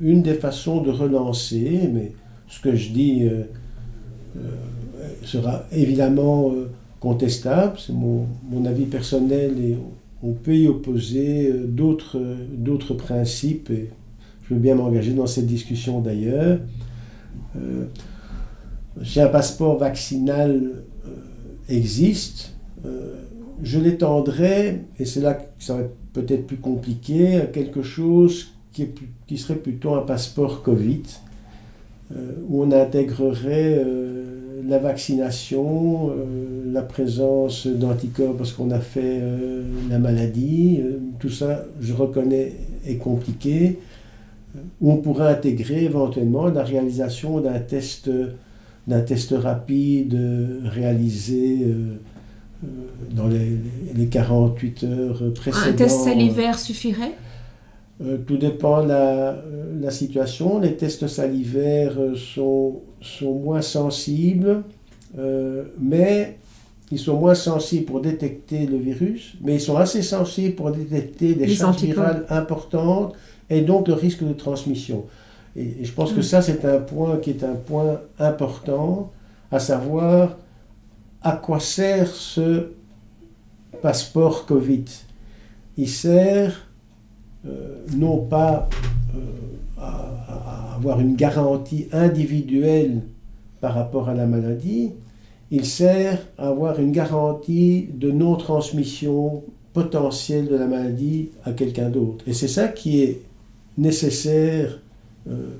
une des façons de relancer, mais ce que je dis sera évidemment contestable, c'est mon, avis personnel et on peut y opposer d'autres principes et je veux bien m'engager dans cette discussion d'ailleurs. si un passeport vaccinal existe, je l'étendrai, et c'est là que ça va être peut-être plus compliqué, à quelque chose qui, serait plutôt un passeport Covid, euh, où on intégrerait euh, la vaccination, euh, la présence d'anticorps parce qu'on a fait la maladie, tout ça, je reconnais, est compliqué, où on pourrait intégrer éventuellement la réalisation d'un test, d'un test rapide réalisé euh, dans les, les, 48 heures précédentes. Un test salivaire suffirait? Euh, Tout dépend de la, la, situation. Les tests salivaires sont, sont moins sensibles, euh, mais ils sont moins sensibles pour détecter le virus, mais ils sont assez sensibles pour détecter des charges virales importantes et donc le risque de transmission. Et, je pense que mm. ça, c'est un point qui est un point important, à savoir à quoi sert ce passeport Covid Il sert euh, non pas euh, à, avoir une garantie individuelle par rapport à la maladie, il sert à avoir une garantie de non-transmission potentielle de la maladie à quelqu'un d'autre. Et c'est ça qui est nécessaire, euh,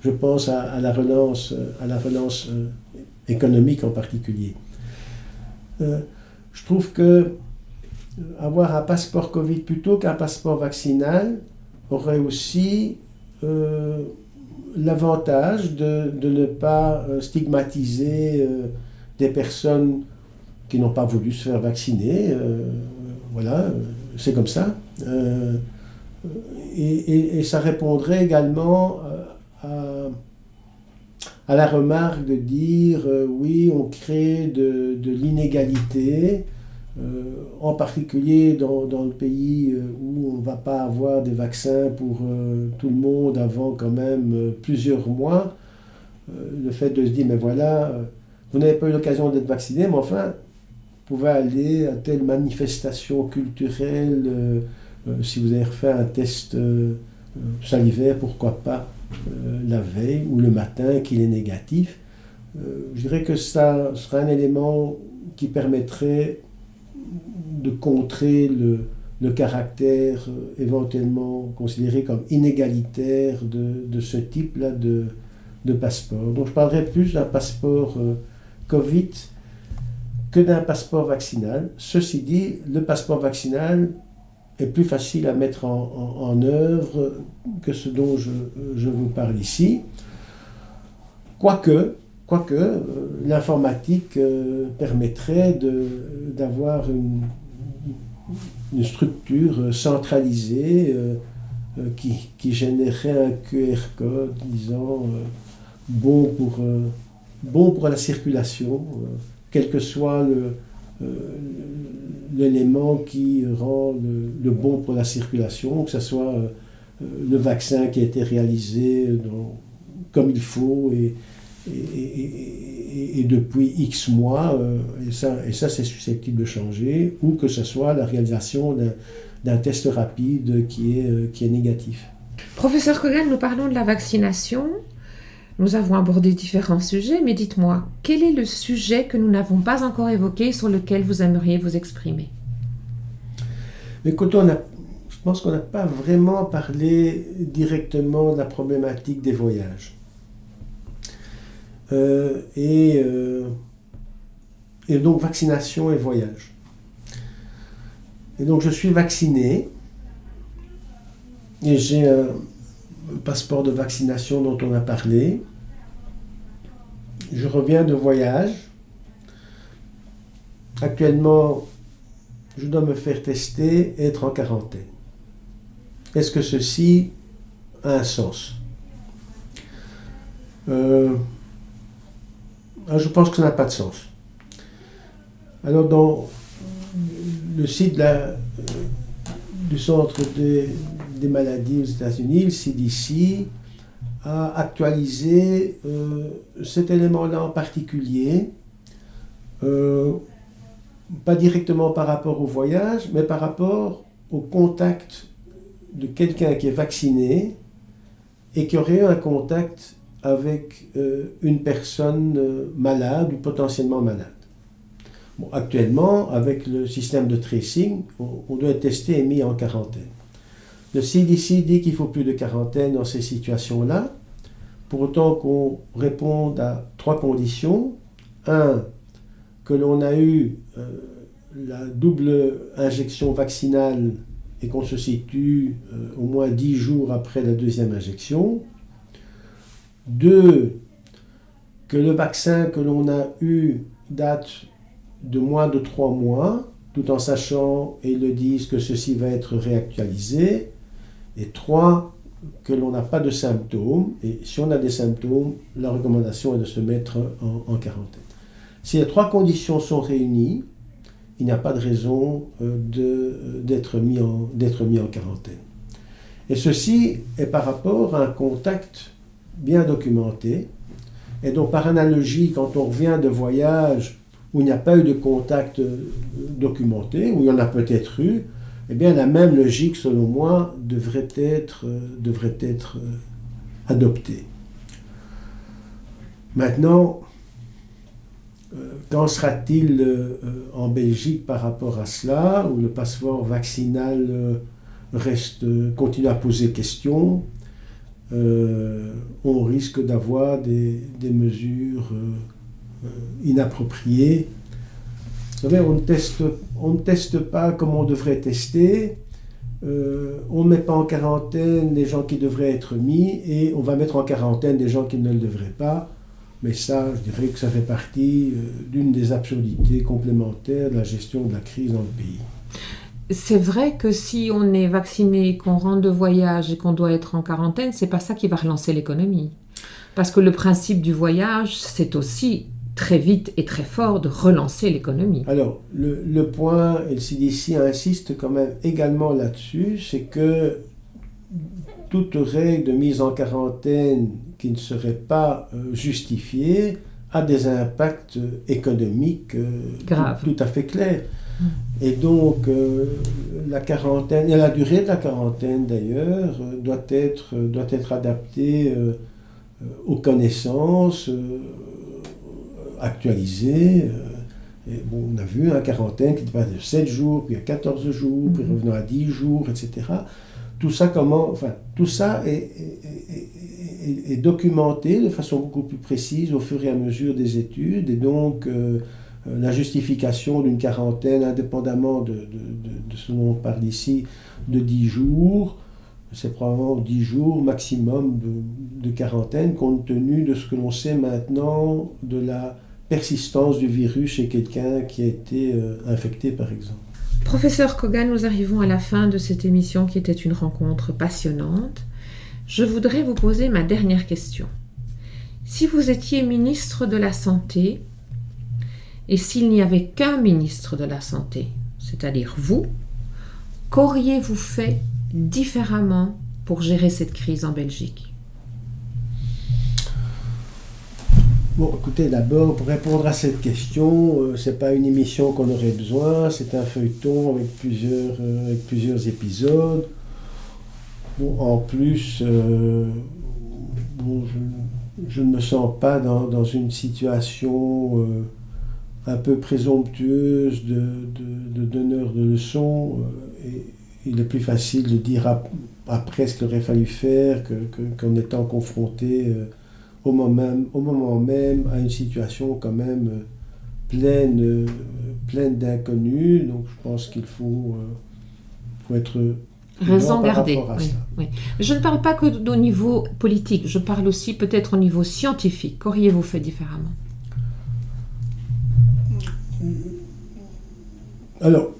je pense, à, la relance, à la relance économique en particulier. Euh, je trouve que euh, avoir un passeport Covid plutôt qu'un passeport vaccinal aurait aussi euh, l'avantage de, de, ne pas stigmatiser des personnes qui n'ont pas voulu se faire vacciner. voilà, c'est comme ça. Et, et, ça répondrait également à à la remarque de dire euh, oui, on crée de, de l'inégalité, euh, en particulier dans, dans, le pays euh, où on ne va pas avoir des vaccins pour tout le monde avant quand même plusieurs mois. le fait de se dire, mais voilà, vous n'avez pas eu l'occasion d'être vacciné, mais enfin, vous pouvez aller à telle manifestation culturelle, si vous avez refait un test salivaire, pourquoi pas euh, la veille ou le matin qu'il est négatif. Euh, je dirais que ça sera un élément qui permettrait de contrer le, le caractère euh, éventuellement considéré comme inégalitaire de, de ce type-là de, de, passeport. Donc je parlerai plus d'un passeport Covid que d'un passeport vaccinal. Ceci dit, le passeport vaccinal est plus facile à mettre en, œuvre que ce dont je, vous parle ici. Quoique, quoique euh, l'informatique euh, permettrait d'avoir une, une, structure centralisée euh, qui, qui, générerait un QR code disant bon, pour, bon pour la circulation, quel que soit le, l'élément qui rend le, bon pour la circulation, que ce soit euh, le vaccin qui a été réalisé comme il faut et, depuis X mois, euh, et ça, et ça c'est susceptible de changer, ou que ce soit la réalisation d'un test rapide qui est, euh, qui est négatif. Professeur Kogan, nous parlons de la vaccination. Nous avons abordé différents sujets, mais dites-moi, quel est le sujet que nous n'avons pas encore évoqué sur lequel vous aimeriez vous exprimer? Écoutez, on a, je pense qu'on n'a pas vraiment parlé directement de la problématique des voyages. Euh, et, euh, et donc vaccination et voyage. Et donc je suis vacciné et j'ai un passeport de vaccination dont on a parlé je reviens de voyage. Actuellement, je dois me faire tester et être en quarantaine. Est-ce que ceci a un sens? Euh, Je pense que ça n'a pas de sens. Alors, dans le site du Centre des, maladies aux États-Unis, le CDC, à actualiser cet élément-là en particulier, pas directement par rapport au voyage, mais par rapport au contact de quelqu'un qui est vacciné et qui aurait eu un contact avec euh, une personne euh, malade ou potentiellement malade. actuellement, avec le système de tracing, on, doit être testé et mis en quarantaine. Le CDC dit qu'il faut plus de quarantaine dans ces situations-là, pour autant qu'on réponde à trois conditions. Un, que l'on a eu euh, la double injection vaccinale et qu'on se situe au moins 10 jours après la deuxième injection. Deux, que le vaccin que l'on a eu date de moins de trois mois, tout en sachant, et ils le disent, que ceci va être réactualisé. Et trois, que l'on n'a pas de symptômes. Et si on a des symptômes, la recommandation est de se mettre en, quarantaine. Si les trois conditions sont réunies, il n'y a pas de raison euh, euh, d'être mis, mis en quarantaine. Et ceci est par rapport à un contact bien documenté. Et donc, par analogie, quand on revient de voyage où il n'y a pas eu de contact euh, documenté, où il y en a peut-être eu, eh bien, la même logique, selon moi, devrait être, euh, euh, adoptée. Maintenant, qu'en sera-t-il en Belgique par rapport à cela, où le passeport vaccinal reste, continue à poser question? Euh, on risque d'avoir des, mesures euh, euh, inappropriées. Vous savez, on ne, teste, on teste pas comme on devrait tester. on ne met pas en quarantaine les gens qui devraient être mis et on va mettre en quarantaine des gens qui ne le devraient pas. Mais ça, je dirais que ça fait partie d'une des absurdités complémentaires de la gestion de la crise dans le pays c'est vrai que si on est vacciné, qu'on rentre de voyage et qu'on doit être en quarantaine, c'est pas ça qui va relancer l'économie. Parce que le principe du voyage, c'est aussi très vite et très fort de relancer l'économie. Alors, le, point, et le CDC insiste quand même également là-dessus, c'est que toute règle de mise en quarantaine qui ne serait pas euh, justifiée a des impacts économiques euh, tout, à fait clairs. Et donc, euh, la quarantaine, et la durée de la quarantaine d'ailleurs, euh, doit, être, doit être adaptée euh, aux connaissances actualisées. Et bon, on a vu un quarantaine qui passe de 7 jours, puis à 14 jours, puis mm-hmm. revenant à 10 jours, etc. Tout ça, comment, enfin, tout ça est, est, est, documenté de façon beaucoup plus précise au fur et à mesure des études. Et donc, euh, la justification d'une quarantaine, indépendamment de, ce dont on parle ici, de 10 jours. C'est probablement 10 jours maximum de, quarantaine, compte tenu de ce que l'on sait maintenant de la persistance du virus chez quelqu'un qui a été euh, infecté, par exemple. Professeur Kogan, nous arrivons à la fin de cette émission qui était une rencontre passionnante. Je voudrais vous poser ma dernière question. Si vous étiez ministre de la Santé, et s'il n'y avait qu'un ministre de la Santé, c'est-à-dire vous, qu'auriez-vous fait différemment pour gérer cette crise en Belgique? Bon, écoutez, d'abord, pour répondre à cette question, euh, ce n'est pas une émission qu'on aurait besoin, c'est un feuilleton avec plusieurs, euh, avec plusieurs épisodes. Bon, en plus, euh, je, ne me sens pas dans, dans une situation un peu présomptueuse de, de, donneur de leçons. Euh, et il est plus facile de dire après ce qu'il aurait fallu faire qu'en que, étant confronté euh, au, moment même, au moment même à une situation quand même euh, pleine, pleine d'inconnus. Donc je pense qu'il faut, faut être raison garder. Je ne parle pas que au niveau politique, je parle aussi peut-être au niveau scientifique. Qu'auriez-vous fait différemment? Alors,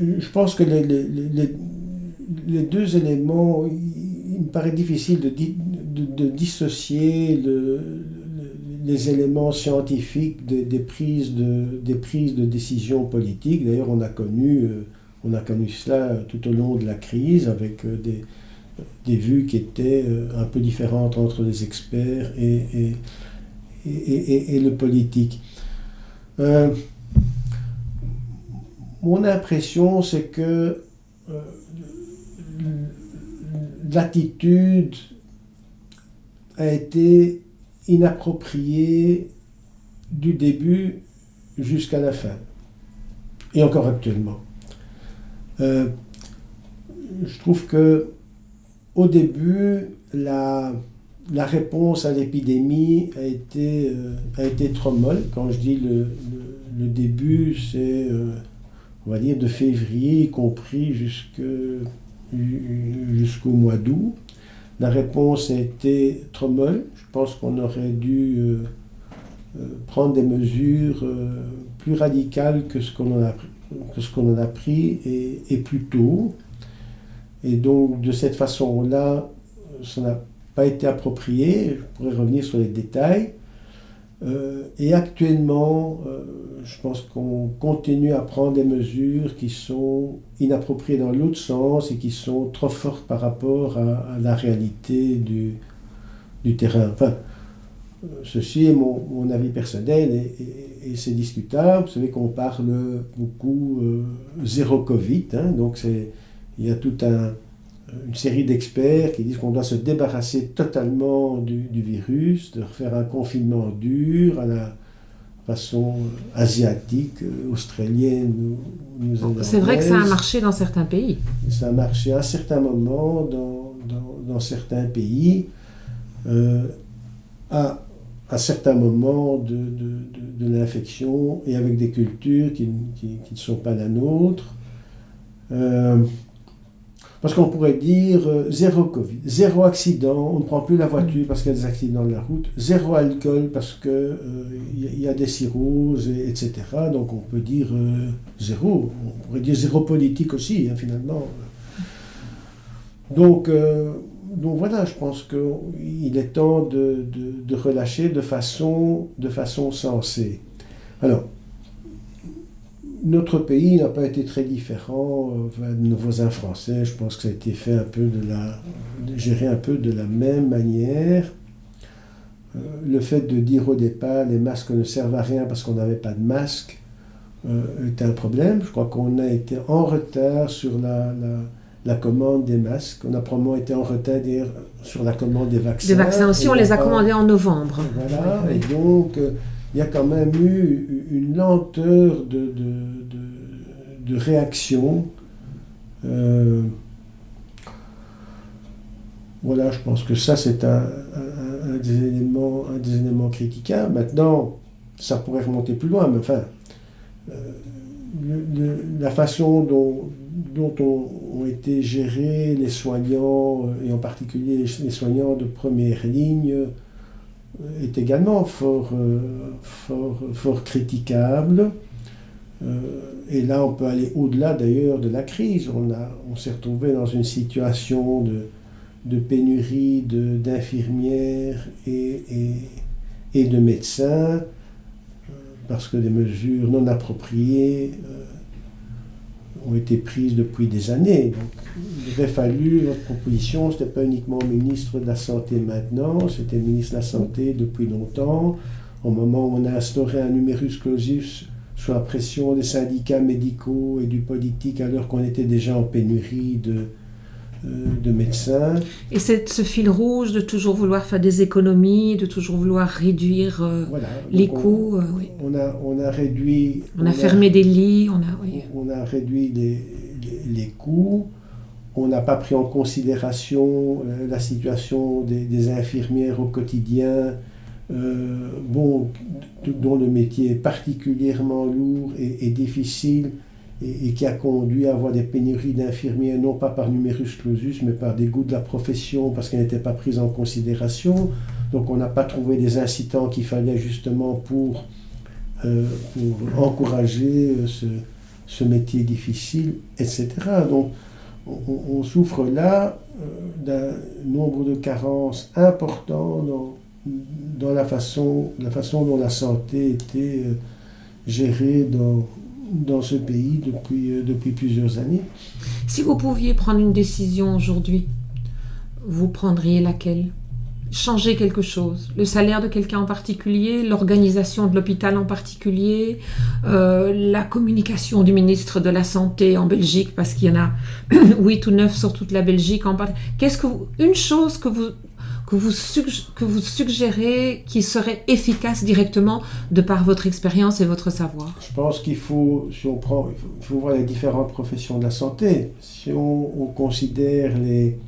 je pense que les, deux éléments, il, me paraît difficile de, dissocier les éléments scientifiques des, prises de, des prises de décision politiques. D'ailleurs, on a connu... Euh, on a connu cela tout au long de la crise avec euh, des, vues qui étaient un peu différentes entre les experts et le politique. Mon impression, c'est que l'attitude a été inappropriée du début jusqu'à la fin, et encore actuellement. Euh, je trouve que au début, la, la réponse à l'épidémie a été, euh, a été trop molle. Quand je dis le, le, début, c'est, euh, on va dire, de février, y compris jusqu'au mois d'août. La réponse a été trop molle. Je pense qu'on aurait dû euh, prendre des mesures plus radicales que ce qu'on en a, que ce qu'on en a pris et, et, plus tôt. Et donc, de cette façon-là, ça n'a pas été approprié. Je pourrais revenir sur les détails. Euh, et actuellement, je pense qu'on continue à prendre des mesures qui sont inappropriées dans l'autre sens et qui sont trop fortes par rapport à, la réalité du, terrain. Enfin, ceci est mon, avis personnel et, c'est discutable. Vous savez qu'on parle beaucoup euh, zéro Covid, hein, donc il y a toute une série d'experts qui disent qu'on doit se débarrasser totalement du, virus, de refaire un confinement dur à la façon asiatique, australienne C'est vrai que ça a marché dans certains pays. Ça a marché à un certain moment dans, certains pays. Euh, à, à certains moments de, de, de, l'infection et avec des cultures qui, qui, qui, ne sont pas la nôtre. Euh, parce qu'on pourrait dire euh, zéro Covid, zéro accident, on ne prend plus la voiture parce qu'il y a des accidents de la route, zéro alcool parce qu'il euh, y, a des cirrhoses, etc. Donc on peut dire zéro, on pourrait dire zéro politique aussi, hein, finalement. Donc donc voilà, je pense qu'il est temps de, relâcher de façon, de façon sensée. Alors, notre pays n'a pas été très différent euh, de nos voisins français. Je pense que ça a été fait un peu de la, géré un peu de la même manière. Euh, le fait de dire au départ les masques ne servent à rien parce qu'on n'avait pas de masque euh, était un problème. Je crois qu'on a été en retard sur la la commande des masques. On a probablement été en retard sur la commande des vaccins. Des vaccins aussi, on les a commandés en novembre. Voilà, et donc euh, il y a quand même eu une lenteur de, de, réaction. Euh, voilà, je pense que ça c'est un, des éléments, un des éléments critiquables. Maintenant, ça pourrait remonter plus loin, mais enfin, euh, la façon dont, dont ont, été gérés les soignants, euh, et en particulier les soignants de première ligne, est également fort, euh, fort, fort critiquable. et là, on peut aller au-delà d'ailleurs de la crise. On, on s'est retrouvé dans une situation de, de pénurie d'infirmières et, et, et, de médecins parce que des mesures non appropriées ont été prises depuis des années. Il aurait fallu, notre proposition, ce n'était pas uniquement ministre de la Santé maintenant, c'était ministre de la Santé depuis longtemps. Au moment où on a instauré un numerus clausus sous la pression des syndicats médicaux et du politique, alors qu'on était déjà en pénurie de, de médecins. Et c'est ce fil rouge de toujours vouloir faire des économies, de toujours vouloir réduire euh, les coûts. Euh, on, a, on a réduit. On, a, fermé des lits, on a. On a réduit les, les, coûts. On n'a pas pris en considération la situation des, des, infirmières au quotidien, bon, dont le métier est particulièrement lourd et, et difficile et, qui a conduit à avoir des pénuries d'infirmiers, non pas par numerus clausus, mais par dégoût de la profession, parce qu'elle n'était pas prise en considération. Donc on n'a pas trouvé des incitants qu'il fallait justement pour, euh, encourager euh, ce, métier difficile, etc. Donc on, souffre là euh, d'un nombre de carences importants dans, la, façon, dont la santé était gérée dans ce pays depuis, euh, depuis plusieurs années. Si vous pouviez prendre une décision aujourd'hui, vous prendriez laquelle? Changer quelque chose? Le salaire de quelqu'un en particulier? L'organisation de l'hôpital en particulier? Euh, La communication du ministre de la Santé en Belgique Parce qu'il y en a 8 ou 9 sur toute la Belgique en Qu'est-ce que une chose que vous que vous, que vous suggérez qui serait efficace directement de par votre expérience et votre savoir Je pense qu'il faut, si on prend, il faut, voir les différentes professions de la santé. Si on, considère les,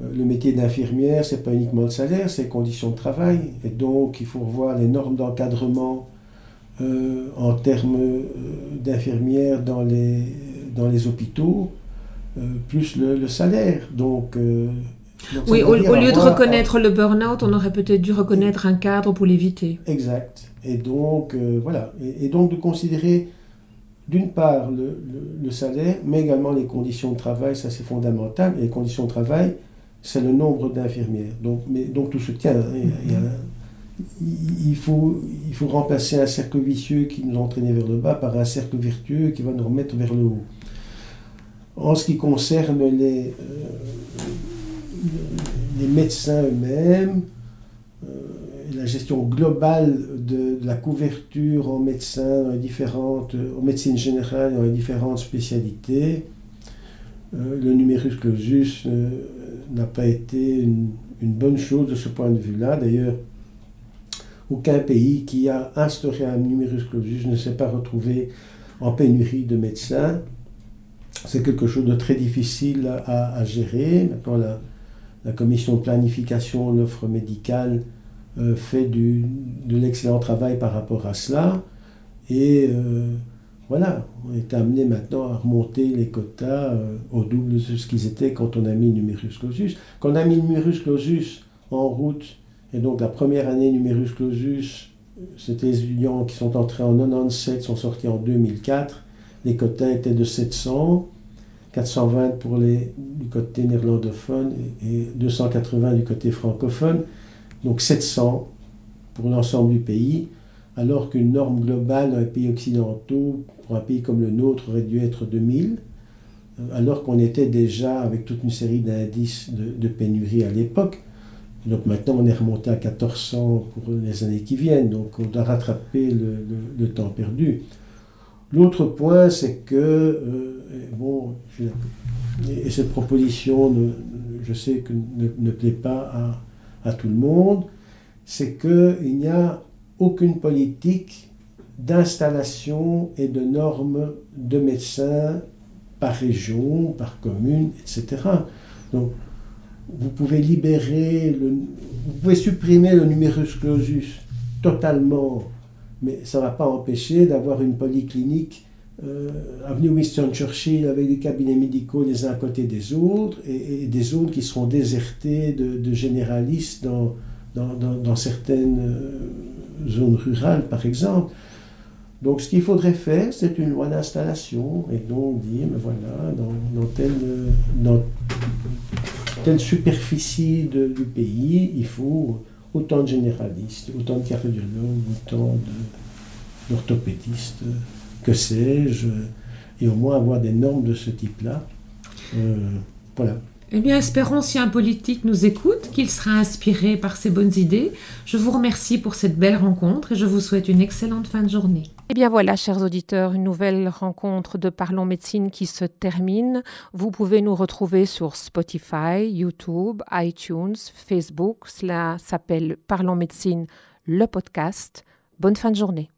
euh, le métier d'infirmière, c'est pas uniquement le salaire, c'est les conditions de travail. Et donc, il faut revoir les normes d'encadrement euh, en termes euh, d'infirmières dans les, dans les hôpitaux, plus le, salaire. Donc, oui, au, lieu de reconnaître le burn-out, on aurait peut-être dû reconnaître un cadre pour l'éviter. Exact. Et donc, euh, voilà. Et, donc de considérer, d'une part, le, salaire, mais également les conditions de travail, ça c'est fondamental. Et les conditions de travail, c'est le nombre d'infirmières. Donc, mais, donc tout se tient. Hein. Il, faut, il faut remplacer un cercle vicieux qui nous entraînait vers le bas par un cercle vertueux qui va nous remettre vers le haut. En ce qui concerne les, euh, les médecins eux-mêmes, euh, la gestion globale de, la couverture en médecins dans les différentes, en médecine générale dans les différentes spécialités. Euh, le numerus clausus euh, n'a pas été une, bonne chose de ce point de vue-là. D'ailleurs, aucun pays qui a instauré un numerus clausus ne s'est pas retrouvé en pénurie de médecins. C'est quelque chose de très difficile à, gérer. Maintenant, la, la commission de planification, l'offre médicale euh, fait du, de l'excellent travail par rapport à cela. Et euh, voilà, on est amené maintenant à remonter les quotas euh, au double de ce qu'ils étaient quand on a mis numerus clausus. Quand on a mis numerus clausus en route, et donc la première année numerus clausus, c'était les étudiants qui sont entrés en 97, sont sortis en 2004, les quotas étaient de 700. 420 pour les, du côté néerlandophone et, 280 du côté francophone, donc 700 pour l'ensemble du pays, alors qu'une norme globale dans les pays occidentaux, pour un pays comme le nôtre, aurait dû être 2000, euh, alors qu'on était déjà avec toute une série d'indices de, pénurie à l'époque. Donc maintenant, on est remonté à 1400 pour les années qui viennent, donc on doit rattraper le temps perdu. L'autre point, c'est que, euh, bon, et cette proposition, je sais que ne, plaît pas à, tout le monde, c'est qu'il n'y a aucune politique d'installation et de normes de médecins par région, par commune, etc. Donc, vous pouvez libérer, vous pouvez supprimer le numerus clausus totalement mais ça ne va pas empêcher d'avoir une polyclinique euh, avenue Winston Churchill avec des cabinets médicaux les uns à côté des autres et, des zones qui seront désertées de, généralistes dans, dans, dans, certaines euh, zones rurales, par exemple. Donc ce qu'il faudrait faire, c'est une loi d'installation et donc dire, mais voilà, dans, telle, dans telle superficie du pays, il faut autant de généralistes, autant de cardiologues, autant d'orthopédistes, que sais-je, et au moins avoir des normes de ce type-là. Euh, voilà. Eh bien, espérons si un politique nous écoute, qu'il sera inspiré par ces bonnes idées. Je vous remercie pour cette belle rencontre et je vous souhaite une excellente fin de journée. Eh bien voilà, chers auditeurs, une nouvelle rencontre de Parlons Médecine qui se termine. Vous pouvez nous retrouver sur Spotify, YouTube, iTunes, Facebook. Cela s'appelle Parlons Médecine, le podcast. Bonne fin de journée.